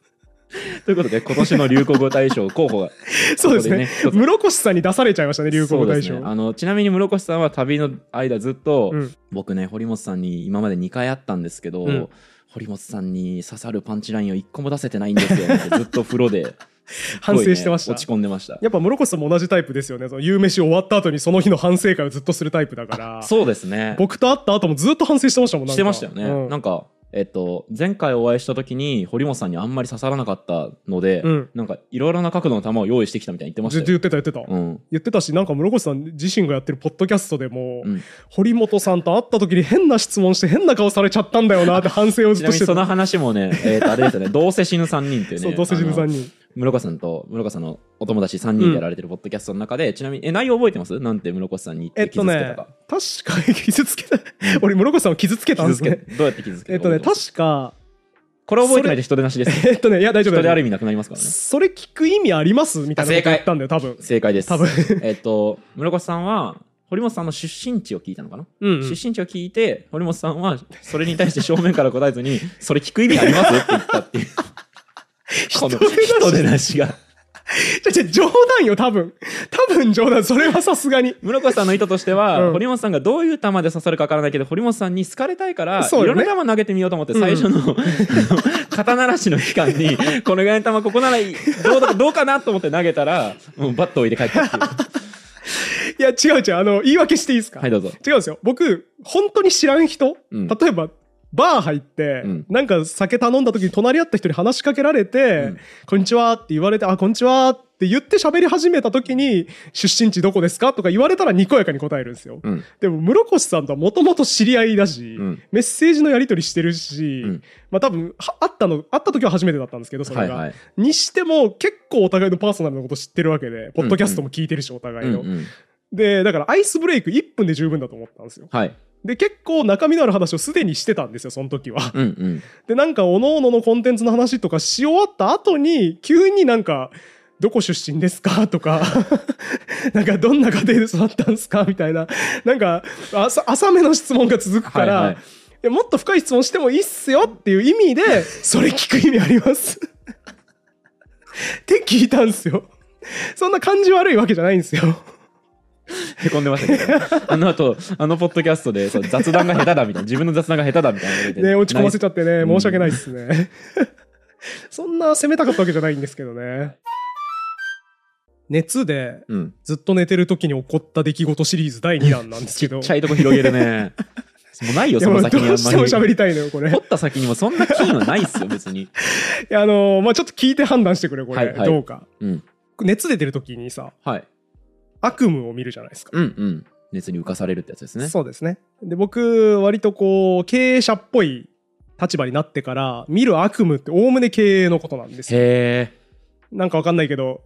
ということで今年の流行語大賞候補が。そうですね。室越さんに出されちゃいましたね、流行語大賞。ね。あのちなみに室越さんは旅の間ずっと、うん。僕ね堀本さんに今まで2回会ったんですけど、うん。堀本さんに刺さるパンチラインを1個も出せてないんですよってずっと風呂で 反省してました。落ち込んでましたやっぱ室越さんも同じタイプですよね。その夕飯終わった後にその日の反省会をずっとするタイプだから。そうですね僕と会った後もずっと反省してましたもんなんかしてましたよね、うんなんかえっと前回お会いした時に堀本さんにあんまり刺さらなかったので、うんなんかいろいろな角度の球を用意してきたみたいに言ってまずっとしたよ言ってた言ってた。うん言ってたし、なんか室越さん自身がやってるポッドキャストでも、うん堀本さんと会った時に変な質問して変な顔されちゃったんだよなって反省をずっとしてた。その話もね、えー、とあれですよね、どうせ死ぬ3人っていうね、そう、どうせ死ぬあの3人。室岡さんと室岡さんのお友達3人でやられてるポッドキャストの中で、ちなみに、え、内容覚えてます？なんて室岡さんに言っえってとね傷つけたか。、確かに傷つけた。俺、室越さんを傷つけたんですね。どうやって傷つけた？えっとね、確か、これ覚えてないと人手なしです。えっとね、いや、大丈夫。人である意味なくなりますからね。それ聞く意味あります？みたいなこと言ったんだよ、多分。正解です。多分えっと、室岡さんは、堀本さんの出身地を聞いたのかな、うんうん出身地を聞いて、堀本さんはそれに対して正面から答えずに、それ聞く意味あります？って言ったっていう。この人手なしが。じゃ冗談よ、多分。多分冗談。それはさすがに。室岡さんの意図としては、うん堀本さんがどういう球で刺さるかわからないけど堀本さんに好かれたいから、ねいろんな球投げてみようと思って最初の,、あの 肩慣らしの期間にこのぐらいの球ここならいいどうだどうかなと思って投げたらもうバットを置いて帰ったっていう いや、違う違う。あの、言い訳していいですか？はいどうぞ違うんですよ。僕、本当に知らん人、うん例えば、バー入って、うん。なんか酒頼んだ時に隣り合った人に話しかけられて、うん。こんにちはって言われて、あ、こんにちはって言って喋り始めた時に、出身地どこですかとか言われたらにこやかに答えるんですよ。うん。でも、室越さんとはもともと知り合いだし、うん。メッセージのやり取りしてるし、うん。まあ多分、は会ったの、会った時は初めてだったんですけど、それが。はいはい。にしても、結構お互いのパーソナルのこと知ってるわけで、ポッドキャストも聞いてるし、お互いの。で、だからアイスブレイク1分で十分だと思ったんですよ。はいで、結構中身のある話をすでにしてたんですよ、その時は。うんうんで、なんか、おのののコンテンツの話とかし終わった後に、急になんか、どこ出身ですか？とか、なんか、どんな家庭で育ったんですか？みたいな、なんか、浅浅めの質問が続くから、はいはいいやもっと深い質問してもいいっすよっていう意味で、それ聞く意味あります。って聞いたんですよ。そんな感じ悪いわけじゃないんですよ。へこんでましたけど あの後あのポッドキャストでそう雑談が下手だみたいな自分の雑談が下手だみたいなね、落ち込ませちゃってね、うん申し訳ないですね。そんな責めたかったわけじゃないんですけどね。熱でうんずっと寝てる時に起こった出来事シリーズ第2弾なんですちけど。っちゃいとこ広げるねもうないよその先にあんまどうしても喋りりたいのよ、これ。い掘った先にもそんな金はないっすよ別にや、あのーまあちょっと聞いて判断してくれ、これ。はいはいどうか。うん熱出てる時にさ、はい悪夢を見るじゃないですか。うんうん熱に浮かされるってやつですねそうですね。で、僕、割とこう、経営者っぽい立場になってから、見る悪夢っておおむね経営のことなんですよ。へえなんかわかんないけど、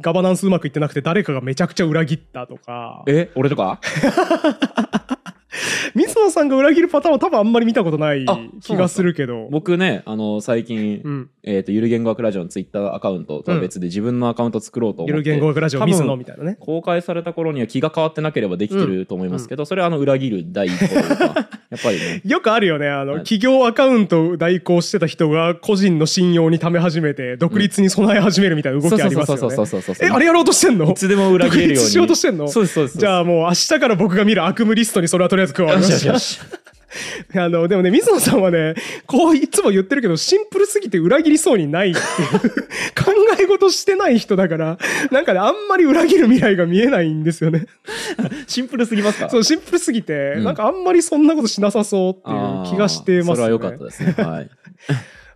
ガバナンスうまくいってなくて誰かがめちゃくちゃ裏切ったとか、え俺とか？水野さんが裏切るパターンは多分あんまり見たことないあ気がするけど。僕ねあの最近、うん。えっ、とゆる言語学ラジオのツイッターアカウントとは別で自分のアカウント作ろうと思って、ゆる言語学ラジオ水野みたいなね。公開された頃には気が変わってなければできてると思いますけど、それはあの裏切る第一歩とか やっぱりね。よくあるよね。あの、はい。企業アカウントを代行してた人が個人の信用に貯め始めて、独立に備え始めるみたいな動きありますよそうそうね。そうそうそうえ、あれやろうとしてんの？いつでも裏切れるように。独立しようとしてんのそうですそうです。じゃあもう明日から僕が見る悪夢リストにそれはとりあえず加わりよました。しよしよし あの、でもね、水野さんはね、こういつも言ってるけど、シンプルすぎて裏切りそうにないっていう。考え事してない人だから、なんかね、あんまり裏切る未来が見えないんですよね。シンプルすぎますか？そう、シンプルすぎて、うん。なんかあんまりそんなことしなさそうっていう気がしてますよね。それは良かったですね。はい。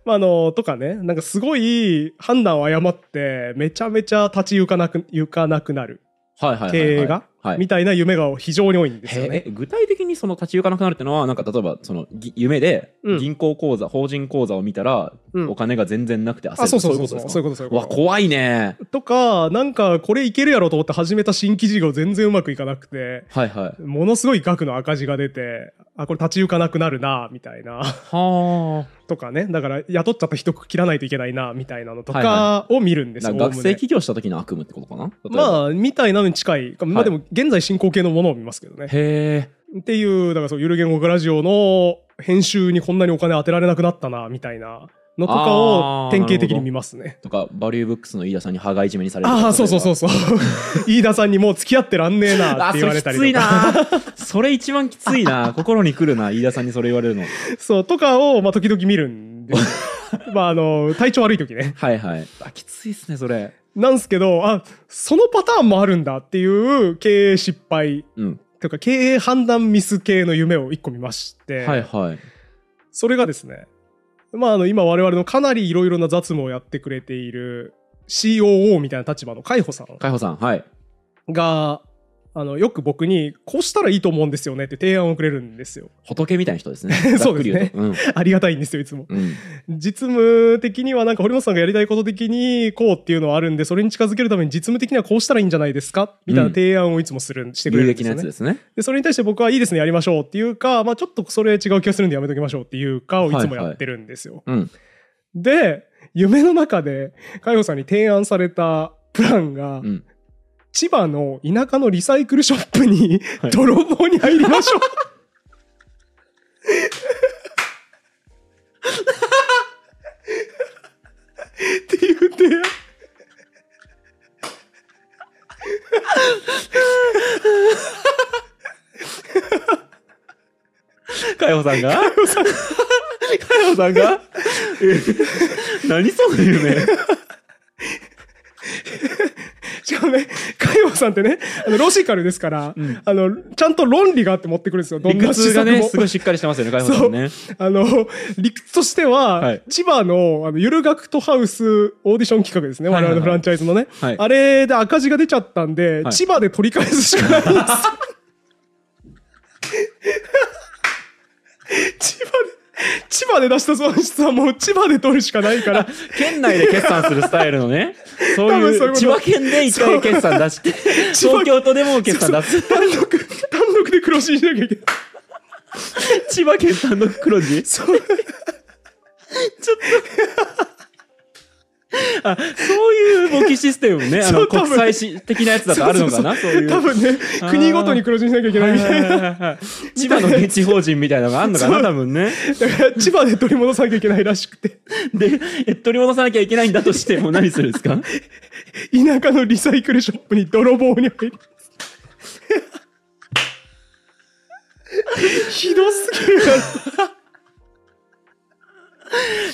まあ、あの、とかね、なんかすごい判断を誤って、めちゃめちゃ立ち行かなく、行かなくなる経営が、はいみたいな夢が非常に多いんですよね。具体的にその立ち行かなくなるっていうのはなんか例えばそのぎ夢でうん銀行口座、法人口座を見たら、うんお金が全然なくて焦るあ、そうそうそうそう。そういうこと、そういうこと。わ怖いねとか、なんかこれいけるやろうと思って始めた新規事業全然うまくいかなくて、はいはいものすごい額の赤字が出て、あ、これ立ち行かなくなるな、みたいな。は とかね。だから雇っちゃった人切らないといけないな、みたいなのとはいかを見るんですよ。あ学生おおむね起業した時の悪夢ってことかな？あまあ、みたいなのに近い。まあでも、現在進行形のものを見ますけどね。へえっていう、だからそう、ゆる言語学ラジオの編集にこんなにお金当てられなくなったな、みたいなのとかを典型的に見ますね。とか、バリューブックスの飯田さんに羽交い締めにされるとか。ああ、そうそうそうそう。飯田さんにもう付き合ってらんねえなあ、って言われたりそれきついとか。なそれ一番きついな 心に来るな飯田さんにそれ言われるの。そう、とかを、まあ、時々見るんで。まあ、あの、体調悪い時ね。はいはい。あ、きついっすね、それ。なんすけど、あ、そのパターンもあるんだっていう経営失敗うん。というか経営判断ミス系の夢を一個見まして、はいはい。それがですね、まあ、あの、今我々のかなりいろいろな雑務をやってくれている COO みたいな立場の海保さん海保さん、はい。が、あの、よく僕に、こうしたらいいと思うんですよねって提案をくれるんですよ。仏みたいな人ですね。そうですねうと。ありがたいんですよ、いつも。うん。うん。実務的にはなんか堀本さんがやりたいこと的にこうっていうのはあるんで、それに近づけるために実務的にはこうしたらいいんじゃないですか？みたいな提案をいつもする、してくれ有るんですよね益なやつ。ですね。で、それに対して僕はいいですね、やりましょうっていうか、まあちょっとそれ違う気がするんでやめときましょうっていうかをいつもやってるんですよ。うん。で、夢の中で、海保さんに提案されたプランが、うん。千葉の田舎のリサイクルショップにはい。泥棒に入りましょう。っていう提案。海保さんが？海保さん。さんが？え何その夢。しかもね、さんってね、あのロジカルですから、んあの、ちゃんと論理があって持ってくるんですよ。どん理な施屈がね、策も。すごいしっかりしてますよね、海保さんね。あの、理屈としては、はい千葉の、あの、ゆるがくとハウスオーディション企画ですね。我々のフランチャイズのね。はいあれで赤字が出ちゃったんで、はい千葉で取り返すしかないんですよ。千葉で、千葉で出した損失はもう千葉で取るしかないから、県内で決算するスタイルのね、そういう千葉県で一回決算出して、東京都でも決算出す。単独、単独で黒字にしなきゃいけない。千葉県単独黒字？そう。あ、そういう簿記システムね、あの、国際し的なやつだとあるのかなそういう。多分ね、国ごとに黒字にしなきゃいけないみたいな。千葉の現地法人みたいなのがあるのかな多分ね。だから千葉で取り戻さなきゃいけないらしくて、で、え取り戻さなきゃいけないんだとしても何するんですか？田舎のリサイクルショップに泥棒に入ります。ひどすぎるから。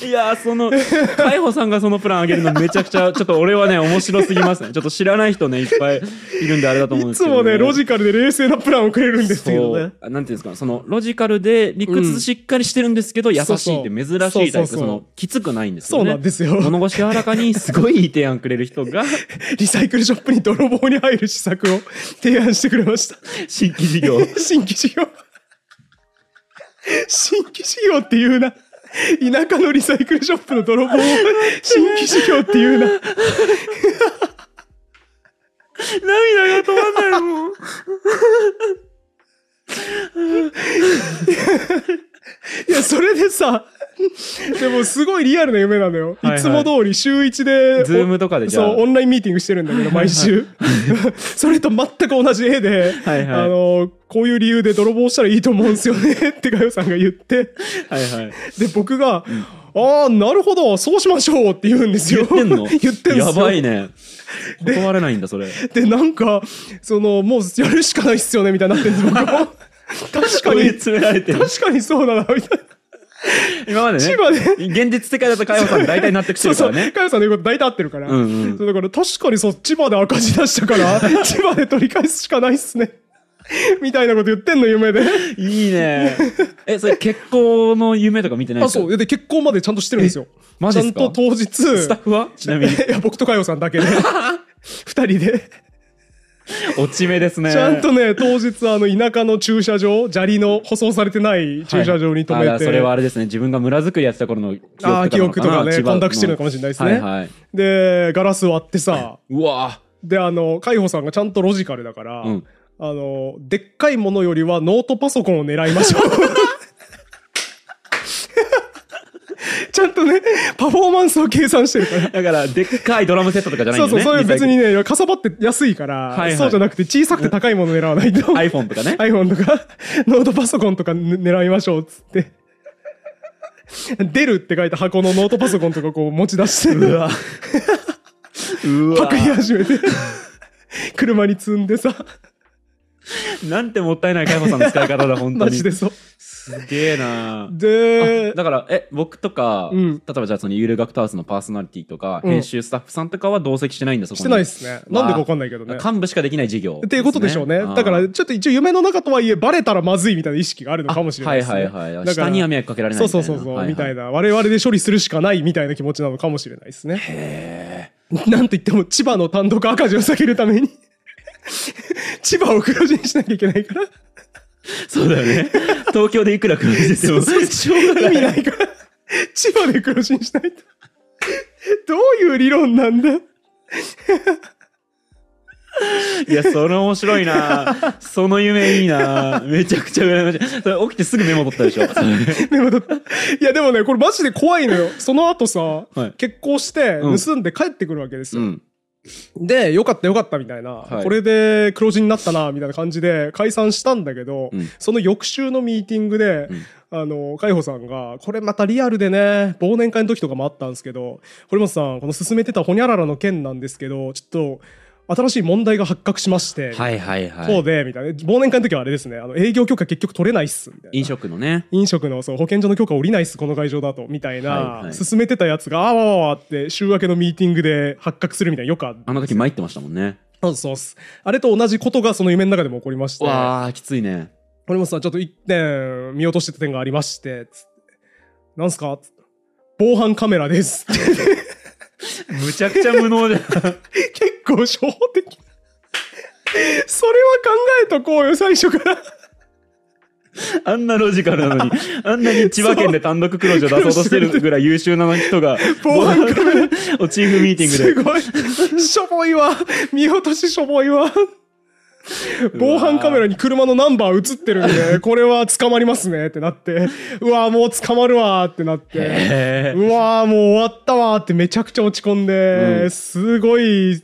いやー、その、海保さんがそのプランあげるのめちゃくちゃ、ちょっと俺はね、面白すぎますね。ちょっと知らない人ね、いっぱいいるんであれだと思うんですけど、いつもね、ロジカルで冷静なプランをくれるんですけどね。そうなんていうんですか、その、ロジカルで理屈しっかりしてるんですけど、優しいって珍しいタイプ、そうそうそうその、きつくないんですそうよね。なんですよ。物腰柔らかにすごいいい提案くれる人が、リサイクルショップに泥棒に入る施策を提案してくれました。新規事業。新規事業。新規事業っていうな。田舎のリサイクルショップの泥棒を新規事業っていうな。涙が止まんないもん。いや、それでさ、でもすごいリアルな夢なのよ。はいはいいつも通り週一で、ズームとかでそう、オンラインミーティングしてるんだけど、毎週。それと全く同じ絵で、はいはいあの、こういう理由で泥棒したらいいと思うんですよね ってガヨさんが言って、はいはい。で、僕が、ああ、なるほど、そうしましょうって言うんですよ。言ってんの？言ってんすよ。やばいね。断れないんだ、それ。で、なんか、その、もうやるしかないっすよね、みたいになってるんです、僕も。確かに、詰められてる。確かにそうだな、みたいな。今までね千葉で、現実世界だと海保さん大体納得してそうそう、るからね。かよさんの言うこと大体合ってるから。うんうんそうだから確かにそっちまで赤字出したから、千葉で取り返すしかないっすね。みたいなこと言ってんの、夢で。いいね。え、それ結婚の夢とか見てないであ、すか？そう。で、結婚までちゃんとしてるんですよ。マジっすか？ちゃんと当日。スタッフは？ちなみに。いや、僕とかよさんだけで。二人で。落ち目ですね。ちゃんとね、当日、あの、田舎の駐車場、砂利の舗装されてない駐車場に止めて。あそれはあれですね。自分が村づくりやってた頃の記憶とかああ、記憶とかね、混濁してるのかもしれないですね。はいはい。で、ガラス割ってさ、うわで、あの、海保さんがちゃんとロジカルだから、うんあの、でっかいものよりはノートパソコンを狙いましょう。ちゃんとね、パフォーマンスを計算してるから。だから、でっかいドラムセットとかじゃないんだよね。そうそう、そういう別リにね、かさばって安いから、はいはいそうじゃなくて小さくて高いもの狙わないと。iPhone とかね。iPhone とか、ノートパソコンとかね狙いましょうっつって。出るって書いた箱のノートパソコンとかこう持ち出して、うわ。うわパクり始めて、車に積んでさ、なんてもったいない海保さんの使い方だ、本当に。マジでそう。すげえなであ、だから、え、僕とか、うん例えばじゃあそのゆる学タウスのパーソナリティとか、うん編集スタッフさんとかは同席してないんだ、そこに。してないっすね。なんでかわかんないけどね。幹部しかできない事業、っていうことでしょうね。だから、ちょっと一応夢の中とはいえ、バレたらまずいみたいな意識があるのかもしれないですね。はいはいはい。だから下には迷惑かけられないみたいな。そうそうそうそう、はいはいみたいな。我々で処理するしかないみたいな気持ちなのかもしれないですね。へなんといっても、千葉の単独赤字を避けるために、千葉を黒字にしなきゃいけないから、ーそうだよね。東京でいくら黒字ですよ。しょうが意味ない。から、千葉で黒字にしないと。どういう理論なんだ？いや、それ面白いなその夢いいなめちゃくちゃ羨ましい。それ起きてすぐメモ取ったでしょ。メモ取った。いや、でもね、これマジで怖いのよ。その後さ、い結婚して、うん盗んで帰ってくるわけですよ。うん。で、よかったよかったみたいな、はい。これで黒字になったな、みたいな感じで解散したんだけど、うん。その翌週のミーティングで、うん。あの、海保さんが、これまたリアルでね、忘年会の時とかもあったんですけど、堀本さん、この進めてたホニャララの件なんですけど、ちょっと、新しい問題が発覚しまして、はいはいはい。そうで、みたいな。忘年会の時はあれですね、あの、営業許可結局取れないっす、みたいな。飲食のね。飲食のそう保健所の許可下りないっすこの会場だとみたいな、はいはい進めてたやつがあわわわって週明けのミーティングで発覚するみたいなよくあるあの時参ってましたもんね。そうそうっすあれと同じことがその夢の中でも起こりましてわあ、きついね。堀本さんちょっと一点見落としてた点がありましてつってなんすか？防犯カメラです むちゃくちゃ無能じゃん。結構初歩的それは考えとこうよ最初から。あんなロジカルなのに、あんなに千葉県で単独黒字を出そうと してるぐらい優秀な人が、防犯カメラ。を チーフミーティングで。すごい。しょぼいわ。見落とししょぼいわ。防犯カメラに車のナンバー映ってるんで、これは捕まりますね。ってなって、うわもう捕まるわってなって、うわもう終わったわってめちゃくちゃ落ち込んで、うん。すごい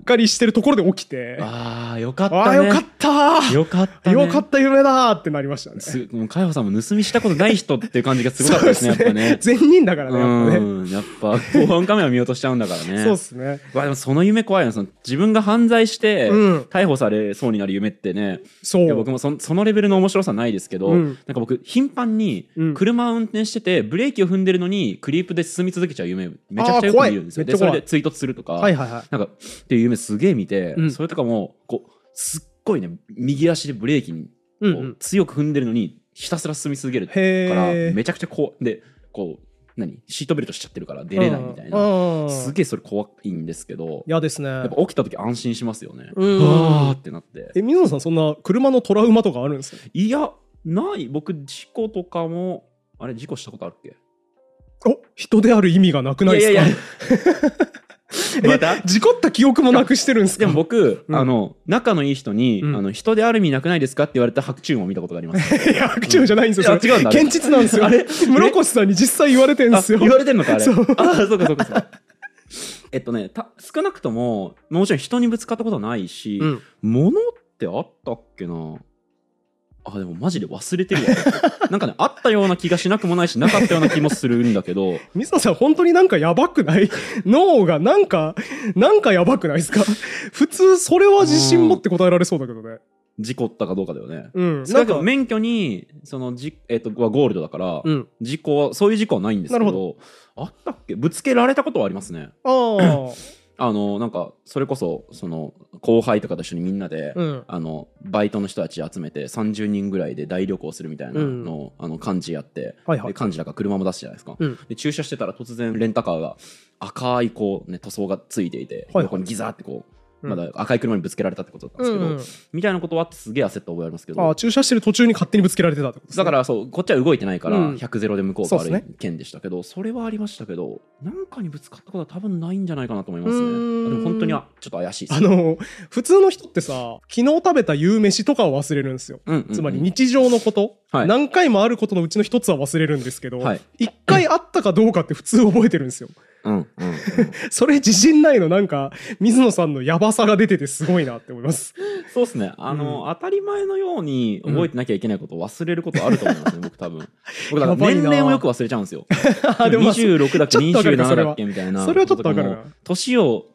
かりしてるところで起きて、ああ、よかったね。ああよかったよかったね。よかった夢だってなりましたね。すもう海保さんも盗みしたことない人っていう感じがすごかったですね、やっぱね。善人だからね、やっぱね。うん、やっぱ防犯カメラ見落としちゃうんだからね。そうっすね。わでもその夢怖いなその自分が犯罪してうん逮捕されそうになる夢ってね、そう。僕もそそのレベルの面白さないですけど、うんなんか僕頻繁にうん車を運転しててブレーキを踏んでるのにクリープで進み続けちゃう夢めちゃくちゃよく見るんですよでそれで追突するとか、はいはいはい。なんかっていう夢すげえ見て、うん。それとかもこうすっごいね右足でブレーキにこう、うんうん。強く踏んでるのにひたすら進み続けるかへらー。めちゃくちゃこうでこう何シートベルトしちゃってるから出れないみたいな、なすげえそれ怖いんですけど嫌ですね。やっぱ起きた時安心しますよね。うん。わーってなって。え、水野さん、そんな車のトラウマとかあるんですか？いや、ない。僕、事故とかも、あれ、事故したことあるっけ？お人である意味がなくないですか？いやいやい また？え事故った記憶もなくしてるんですか？でも僕、うんあの、仲のいい人に、うんあの、人である意味なくないですかって言われた白昼夢を見たことがあります。いや、白昼じゃないんですよ。それいや違うんだ現実なんですよ。あれ？室越さんに実際言われてるんあですよ。言われてんのか、あれ？そうあそうか、そうか、そうか。えっとね、た少なくとも、もちろん人にぶつかったことはないし、うん物ってあったっけな？あ、でもマジで忘れてるわ。なんかね、あったような気がしなくもないし、なかったような気もするんだけど、水野さん、本当になんかやばくない？脳がなんか、なんかやばくないですか？普通、それは自信持って答えられそうだけどね。事故ったかどうかだよね。うん。少なんくとも免許に、その、じ、えっ、と、はゴールドだから、うん。事故は、そういう事故はないんですけど、なるほあったっけ？ぶつけられたことはありますね。ああ。あの、なんか、それこそ、その、後輩とかと一緒にみんなで、うん。あの、バイトの人たち集めて30人ぐらいで大旅行するみたいなのを、あの、幹事やって、はいはいで、幹事だから車も出すじゃないですか。うんで、駐車してたら突然レンタカーが赤いこうね、塗装がついていて、はい横にギザーってこう、うんまだ赤い車にぶつけられたってことだったんですけど、うんうん。みたいなことはあってすげえ焦った覚えありますけどああ、駐車してる途中に勝手にぶつけられてたってことね。だからそうこっちは動いてないからうん。100ゼロで向こうが悪い件でしたけどそれはありましたけどなんかにぶつかったことは多分ないんじゃないかなと思いますね。でも本当にはちょっと怪しいです。あの、普通の人ってさ、昨日食べた夕飯とかを忘れるんですよ。うんうんうん。つまり日常のこと、はい。何回もあることのうちの一つは忘れるんですけど、はい。一回あったかどうかって普通覚えてるんですよ。うんうんうん それ自信ないの？なんか、水野さんのヤバさが出ててすごいなって思います。そうですね。あの、当たり前のように覚えてなきゃいけないことを忘れることあると思いますね、僕多分。僕だから年齢もよく忘れちゃうんですよ。あでもまあ26だっけちょっとわかるかそ27れはだっけみたいな。それはちょっとわかる年を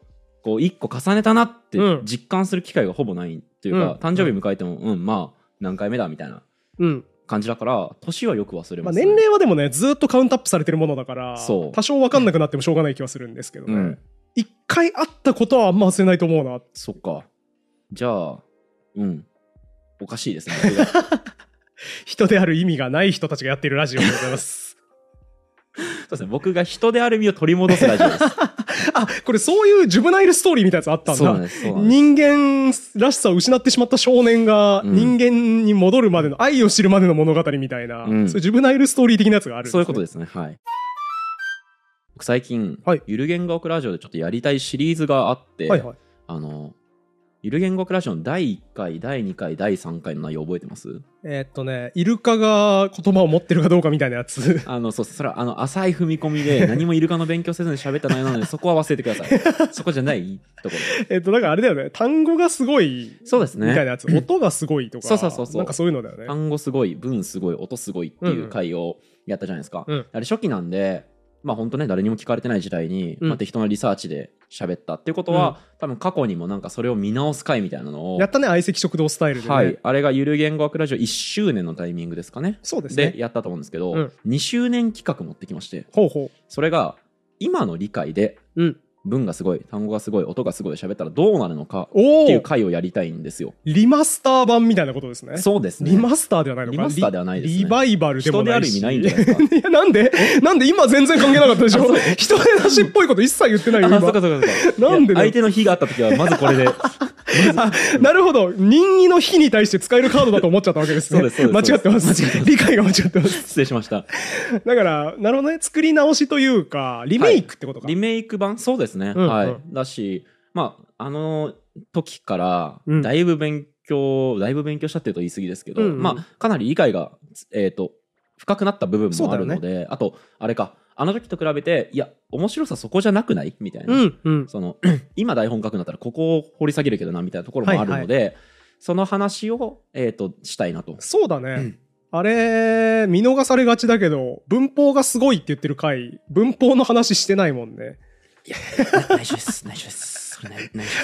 こう1個重ねたなってうん実感する機会がほぼないっていうか、うん誕生日迎えても、うん、まあ、何回目だみたいなうん。感じだから、年はよく忘れまあ、ます、年齢はでもね、ずっとカウントアップされてるものだから、多少わかんなくなってもしょうがない気はするんですけどね。うん。一回あったことはあんま忘れないと思うな。そっか。じゃあ、うん。おかしいですね。人である意味がない人たちがやっているラジオでございます。そうですね。僕が人である意味を取り戻すラジオです。あ、これそういうジュブナイルストーリーみたいなやつあったんだ。そうなんん人間らしさを失ってしまった少年がうん人間に戻るまでの、愛を知るまでの物語みたいな、うんそういうジュブナイルストーリー的なやつがあるね。そういうことですね。はい。僕最近、はいゆる言語学ラジオでちょっとやりたいシリーズがあって、はいはい。あの、ゆる言語学ラジオの第1回、第2回、第3回の内容覚えてます？えーっとね、イルカが言葉を持ってるかどうかみたいなやつ。あの、そう、それは、あの、浅い踏み込みで、何もイルカの勉強せずに喋った内容なので、そこは忘れてください。そこじゃないところ。えっと、だからあれだよね、単語がすごい、そうですねみたいなやつ、音がすごいとか、そうそうそうそうなんかそういうのだよね。単語すごい、文すごい、音すごいっていう回をやったじゃないですか。うんあれ初期なんで、まあ本当ね、誰にも聞かれてない時代に、うんまあ適当なリサーチで喋ったっていうことは、多分過去にもなんかそれを見直す回みたいなのを、やったね、相席食堂スタイルでね。はい、あれがゆる言語学ラジオ1周年のタイミングですかね。そうですね。でやったと思うんですけど、うん2周年企画持ってきまして、ほうほそれが今の理解でう。うん。文がすごい、単語がすごい、音がすごい喋ったらどうなるのかっていう回をやりたいんですよ。リマスター版みたいなことですね。そうですね。リマスターではないのかリマスターではないですねリリバイバルでもないし。人である意味ないんじゃないですか。いや、なんで？なんで今全然関係なかったでしょ？人手出しっぽいこと一切言ってないよ、あ、そうか今。そうかそうか。なんでだよいや相手の非があった時は、まずこれで。あ、なるほど。任意の日に対して使えるカードだと思っちゃったわけですね。そうですそうです間違ってます。理解が間違ってます。失礼しました。だから、なるほどね。作り直しというか、リメイクってことか。リメイク版？そうですね。うんはい。うんだし、まあ、あの時からうん、だいぶ勉強、だいぶ勉強したっていうと言い過ぎですけど、うんうんまあ、かなり理解が、えっ、と、深くなった部分もあるので、あと、あれか、あの時と比べて、いや、面白さそこじゃなくない？みたいな。うん、うん。その、今台本書くんだったら、ここを掘り下げるけどな、みたいなところもあるので、その話を、えっ、と、したいなと。そうだね。う んあれ、見逃されがちだけど、文法がすごいって言ってる回、文法の話してないもんね。いや、内緒です、内緒です。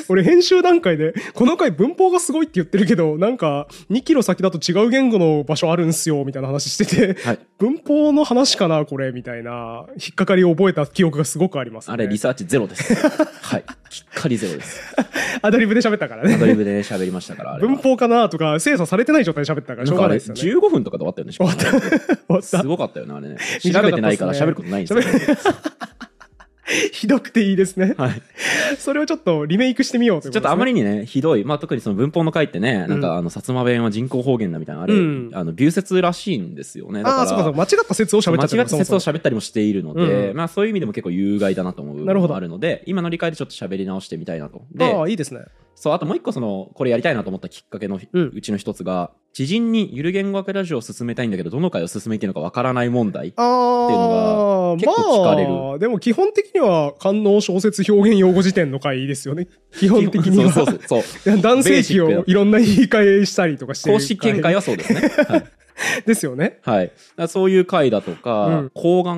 俺編集段階で、この回文法がすごいって言ってるけど、なんか、2キロ先だと違う言語の場所あるんすよ、みたいな話してて、はい。文法の話かな、これ、みたいな、引っかかりを覚えた記憶がすごくあります、ね。あれ、リサーチゼロです。はい。きっかりゼロです。アドリブで喋ったからアドね。リブで喋りましたから、文法かなとか、精査されてない状態で喋ったから、しょうがないですよね。15分とかで終わったよね、終わったすごかったよね、あれね調べてないから喋ることないんですよ、ね。ひどくていいですね。はい。それをちょっとリメイクしてみようというちょっとあまりに。にね、ひどい。まあ、特にその文法の回ってね、なんうんかあの、薩摩弁は人工方言だみたいな、あれ、うんあの、流説らしいんですよね。だからああ、そうかそうか、間違った説を喋っちゃった間違った説を喋ったりもしているので、うんまあそういう意味でも結構有害だなと思う部なるほどあるので、今の理解でちょっと喋り直してみたいなと。そもああ、で、いいですね。そう、あともう一個その、これやりたいなと思ったきっかけのうんうちの一つが、知人にゆる言語学ラジオを進めたいんだけど、どの回を進めていいのかわからない問題。ああ、っていうのが結構聞かれるまあ、でも基本的には、官能小説表現用語辞典の回ですよね。基本的には。そうそうそう。そう 男性器をいろんな言い換えしたりとかしてる公式見解はそうですね。はい。ですよね。はい。そういう回だとか、うん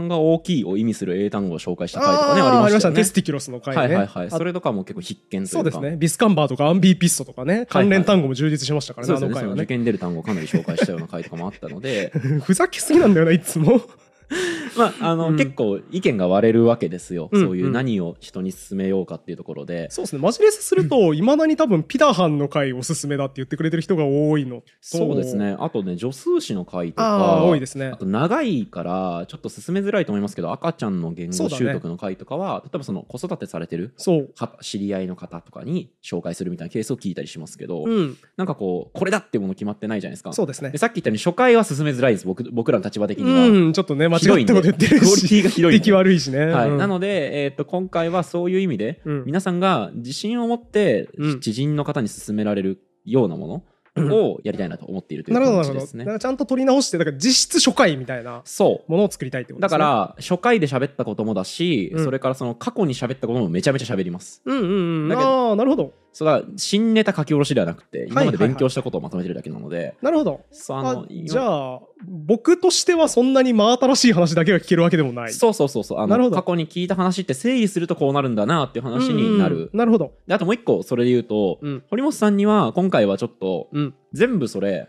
が大きいを意味する英単語を紹介した回とかね、ありましたよね。テスティキュロスの回ね。はいはいはい。あそれとかも結構必見というか。そうですね。ビスカンバーとかアンビーピストとかね、関連単語も充実しましたからね、そうですね。そあの回はね。の受験出る単語をかなり紹介したような回とかもあったので、ふざけすぎなんだよな、いつも。まあ、あの、うん結構意見が割れるわけですよ。うんそういう何を人に勧めようかっていうところで。そうですね。マジレスすると、いまだに多分、ピダハンの回おすすめだって言ってくれてる人が多いのと。そうです。ね。あとね、助数詞の回とあか。あ、多いですねあ。と長いからちょっと進めづらいと思いますけど赤ちゃんの言語習得の回とかは、例えばその子育てされてるそう。方知り合いの方とかに紹介するみたいなケースを聞いたりしますけど、うん。なんかこうこれだってもの決まってないじゃないですかそうですねで。さっき言ったように初回は進めづらいです僕僕らの立場的には、うん、ちょっとね、間違ったこと言ってるクオリテし、ィがひどい出来悪いしね。はいうんなので、えー、と今回はそういう意味で、うん皆さんが自信を持ってうん知人の方に勧められるようなものをやりたいなと思っているというなるほど、なるほど。感じですねだからちゃんと取り直して、だから実質初回みたいなそうものを作りたいってことですね。だから、初回で喋ったこともだし、うんそれからその過去に喋ったこともめちゃめちゃ喋ります。うんうんうん。ああ、なるほど。それは新ネタ書き下ろしではなくて、今まではいはいはい勉強したことをまとめてるだけなので、なるほど。そうああの今じゃあ、僕としてはそんなに真新しい話だけが聞けるわけでもない。そうそうそうそうあなるほどの過去に聞いた話って整理するとこうなるんだなっていう話になる。うんうんなるほど。であともう一個それで言うと、うん。堀本さんには今回はちょっとうん。全部それ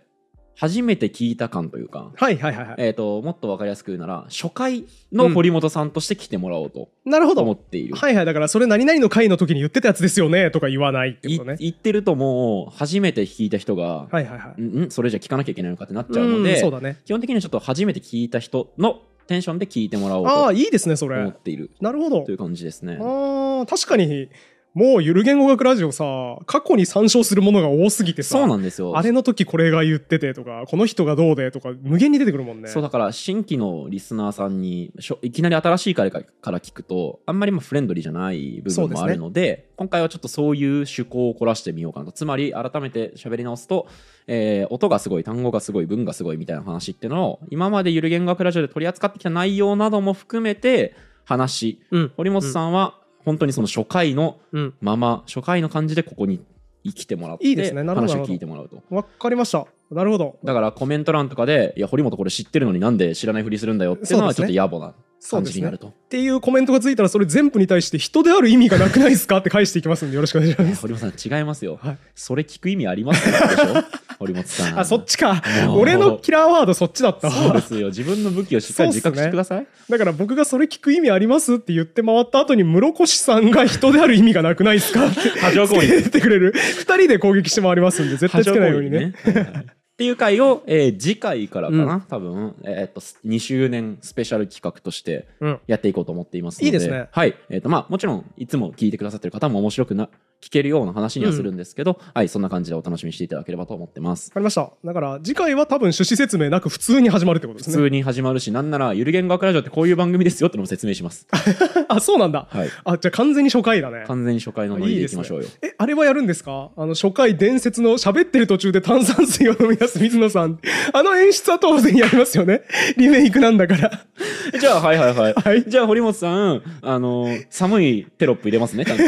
初めて聞いた感というか、はいはいはいはい。えー、ともっと分かりやすく言うなら初回の堀本さんとして来てもらおうとなるほど。思っている。はいはい。だから、それ何々の回の時に言ってたやつですよねとか言わないっていことね。言ってるともう初めて聞いた人が、はいはいはい。んん？それじゃ聞かなきゃいけないのかってなっちゃうので、んそうだね。基本的にはちょっと初めて聞いた人のテンションで聞いてもらおうああ、といいですね、そ思れっ。ているなるほどとい。う感じですね。ああ、確かに、もうゆる言語学ラジオさ、過去に参照するものが多すぎてさ、そうなんですよ。あれの時これが言っててとか、この人がどうでとか、無限に出てくるもんね。そうだから新規のリスナーさんにいきなり新しいからから聞くとあんまりまあフレンドリーじゃない部分もあるので今回はちょっとそういう趣向を凝らしてみようかなとつまり改めて喋り直すと、えー音がすごい単語がすごい文がすごいみたいな話っていうのを今までゆる言語学ラジオで取り扱ってきた内容なども含めて話うん。堀本さんは本当にその初回のうん。まま初回の感じでここに生きてもらっていいですねなるほど話を聞いてもらうとわかりました。なるほど。だからコメント欄とかで「いや堀本これ知ってるのになんで知らないふりするんだよ」っていうのはちょっと野暮な。感じになると、っていうコメントがついたら、それ全部に対して人である意味がなくないですかって返していきますんで、よろしくお願いします。堀本さん違いますよ、はいそれ聞く意味ありますか？でしょ？堀本さん。あ、そっちか。俺のキラーワードそっちだったわ。そうですよ。自分の武器をしっかり自覚してください、だから僕がそれ聞く意味ありますって言って回った後に室越さんが人である意味がなくないですか？って波状攻撃言ってくれる。二人で攻撃して回りますんで、絶対つけないようにね。っていう回を、えー次回からかな、多分、えーっと2周年スペシャル企画としてうん。やっていこうと思っていますので。いいですね。はい。えーっとまあ、もちろんいつも聞いてくださってる方も面白くな聞けるような話にはするんですけど、はい、そんな感じでお楽しみにしていただければと思ってますわかりました。だから次回は多分趣旨説明なく普通に始まるってことですね。普通に始まるしなんならゆる言語学ラジオってこういう番組ですよってのも説明します あ、そうなんだ。はいあ、じゃあ完全に初回だね。完全に初回のノリでいきましょうよえ、あれはやるんですか？あの、初回伝説の喋ってる途中で炭酸水を飲み出す水野さん。あの演出は当然やりますよね。リメイクなんだから。じゃあはいはいはい、はいじゃあ堀本さんあの寒いテロップ入れますねちゃんと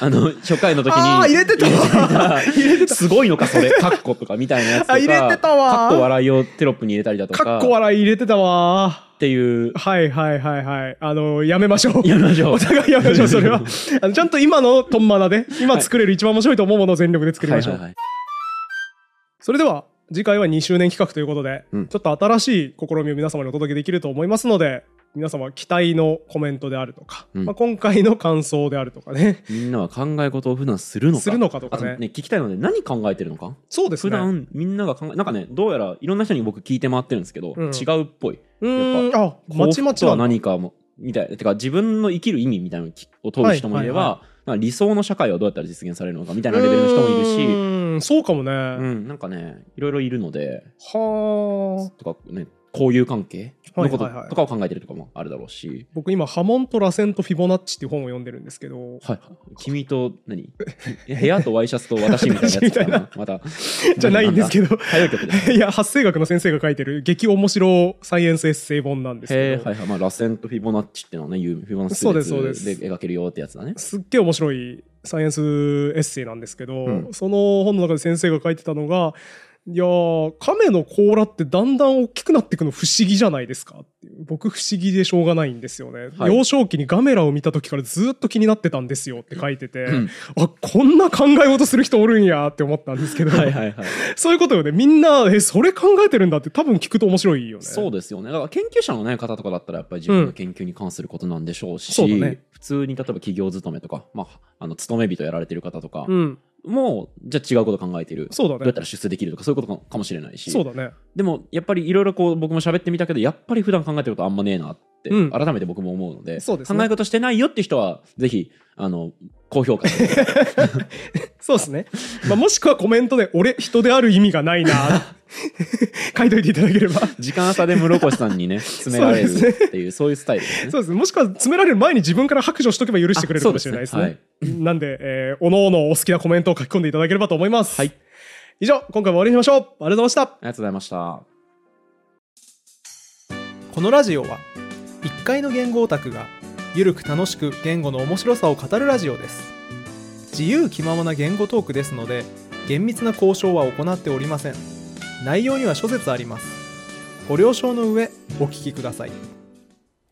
あの初回の時に入れてたわ。入れてた。すごいのかそれ。カッコとかみたいなやつとか。あ入れてたわ。カッコ笑いをテロップに入れたりだとか。かっこ笑い入れてたわ。っていう。はいはいはいはい。あの、やめましょう。やめましょう。お互いやめましょう、それは。あのちゃんと今のトンマナで、今作れる一番面白いと思うものを全力で作りましょう。はいはいはい。それでは、次回は2周年企画ということで、うんちょっと新しい試みを皆様にお届けできると思いますので、皆様期待のコメントであるとか、うん。まあ、今回の感想であるとかね。みんなは考え事を普段するのか。するのかとかね。ね聞きたいので何考えてるのか。普そうですね。段みんなが考えなんかねどうやらいろんな人に僕聞いて回ってるんですけど、うん。違うっぽい。うーん、あ、まちまちは何かもみたいな。てか自分の生きる意味みたいなのを問う人もいれば、はいはい。なんか理想の社会はどうやったら実現されるのかみたいなレベルの人もいるし。うーんそうかもね。うん、なんかねいろいろいるので。はあ。とかね交友関係のことはいはいはい。とかを考えてるとかもあるだろうし、僕今、ハモンと螺旋とフィボナッチっていう本を読んでるんですけど、はい、君と何？部屋とワイシャツと私みたいなやつか 私みたいな。また。じゃないんですけど、いや、発生学の先生が書いてる激面白サイエンスエッセイ本なんですけど、はいはい。まあ螺旋とフィボナッチっていうのはね有名フィボナッチでで描けるよってやつだね。すっげえ面白いサイエンスエッセイなんですけど、うん。その本の中で先生が書いてたのが、いやー、亀の甲羅ってだんだん大きくなっていくの不思議じゃないですかっていう。僕不思議でしょうがないんですよね、はい。幼少期にガメラを見た時からずっと気になってたんですよって書いてて、うん。あこんな考え事する人おるんやって思ったんですけど、はいはいはい。そういうことよね。みんなえそれ考えてるんだって多分聞くと面白いよね。そうですよね。だから研究者の、ね、方とかだったらやっぱり自分の研究に関することなんでしょうし、そうだね。普通に例えば企業勤めとか、まあ、あの勤め人やられてる方とか。うんも、じゃあ違うこと考えている。そうだねどうやったら出世できるとかそういうことかかもしれないし。そうだねでもやっぱりいろいろこう僕も喋ってみたけどやっぱり普段考えてることあんまねえなって、うん改めて僕も思うのでそうですね考え事してないよって人はぜひあの高評価。そうですね、まあ、もしくはコメントで「俺人である意味がないな」書いといていただければ。時間差で室越さんにね 詰められるっていうそういうスタイルですね。そうですね。もしくは詰められる前に自分から白状しとけば許してくれるかもしれないですね。あそうですなんで、えー、おのおのお好きなコメントを書き込んでいただければと思います。はい。以上今回も終わりにしましょう。ありがとうございました。ありがとうございました。このラジオは1階の言語オタクがゆるく楽しく言語の面白さを語るラジオです。自由気ままな言語トークですので厳密な交渉は行っておりません。内容には諸説あります。ご了承の上お聞きください。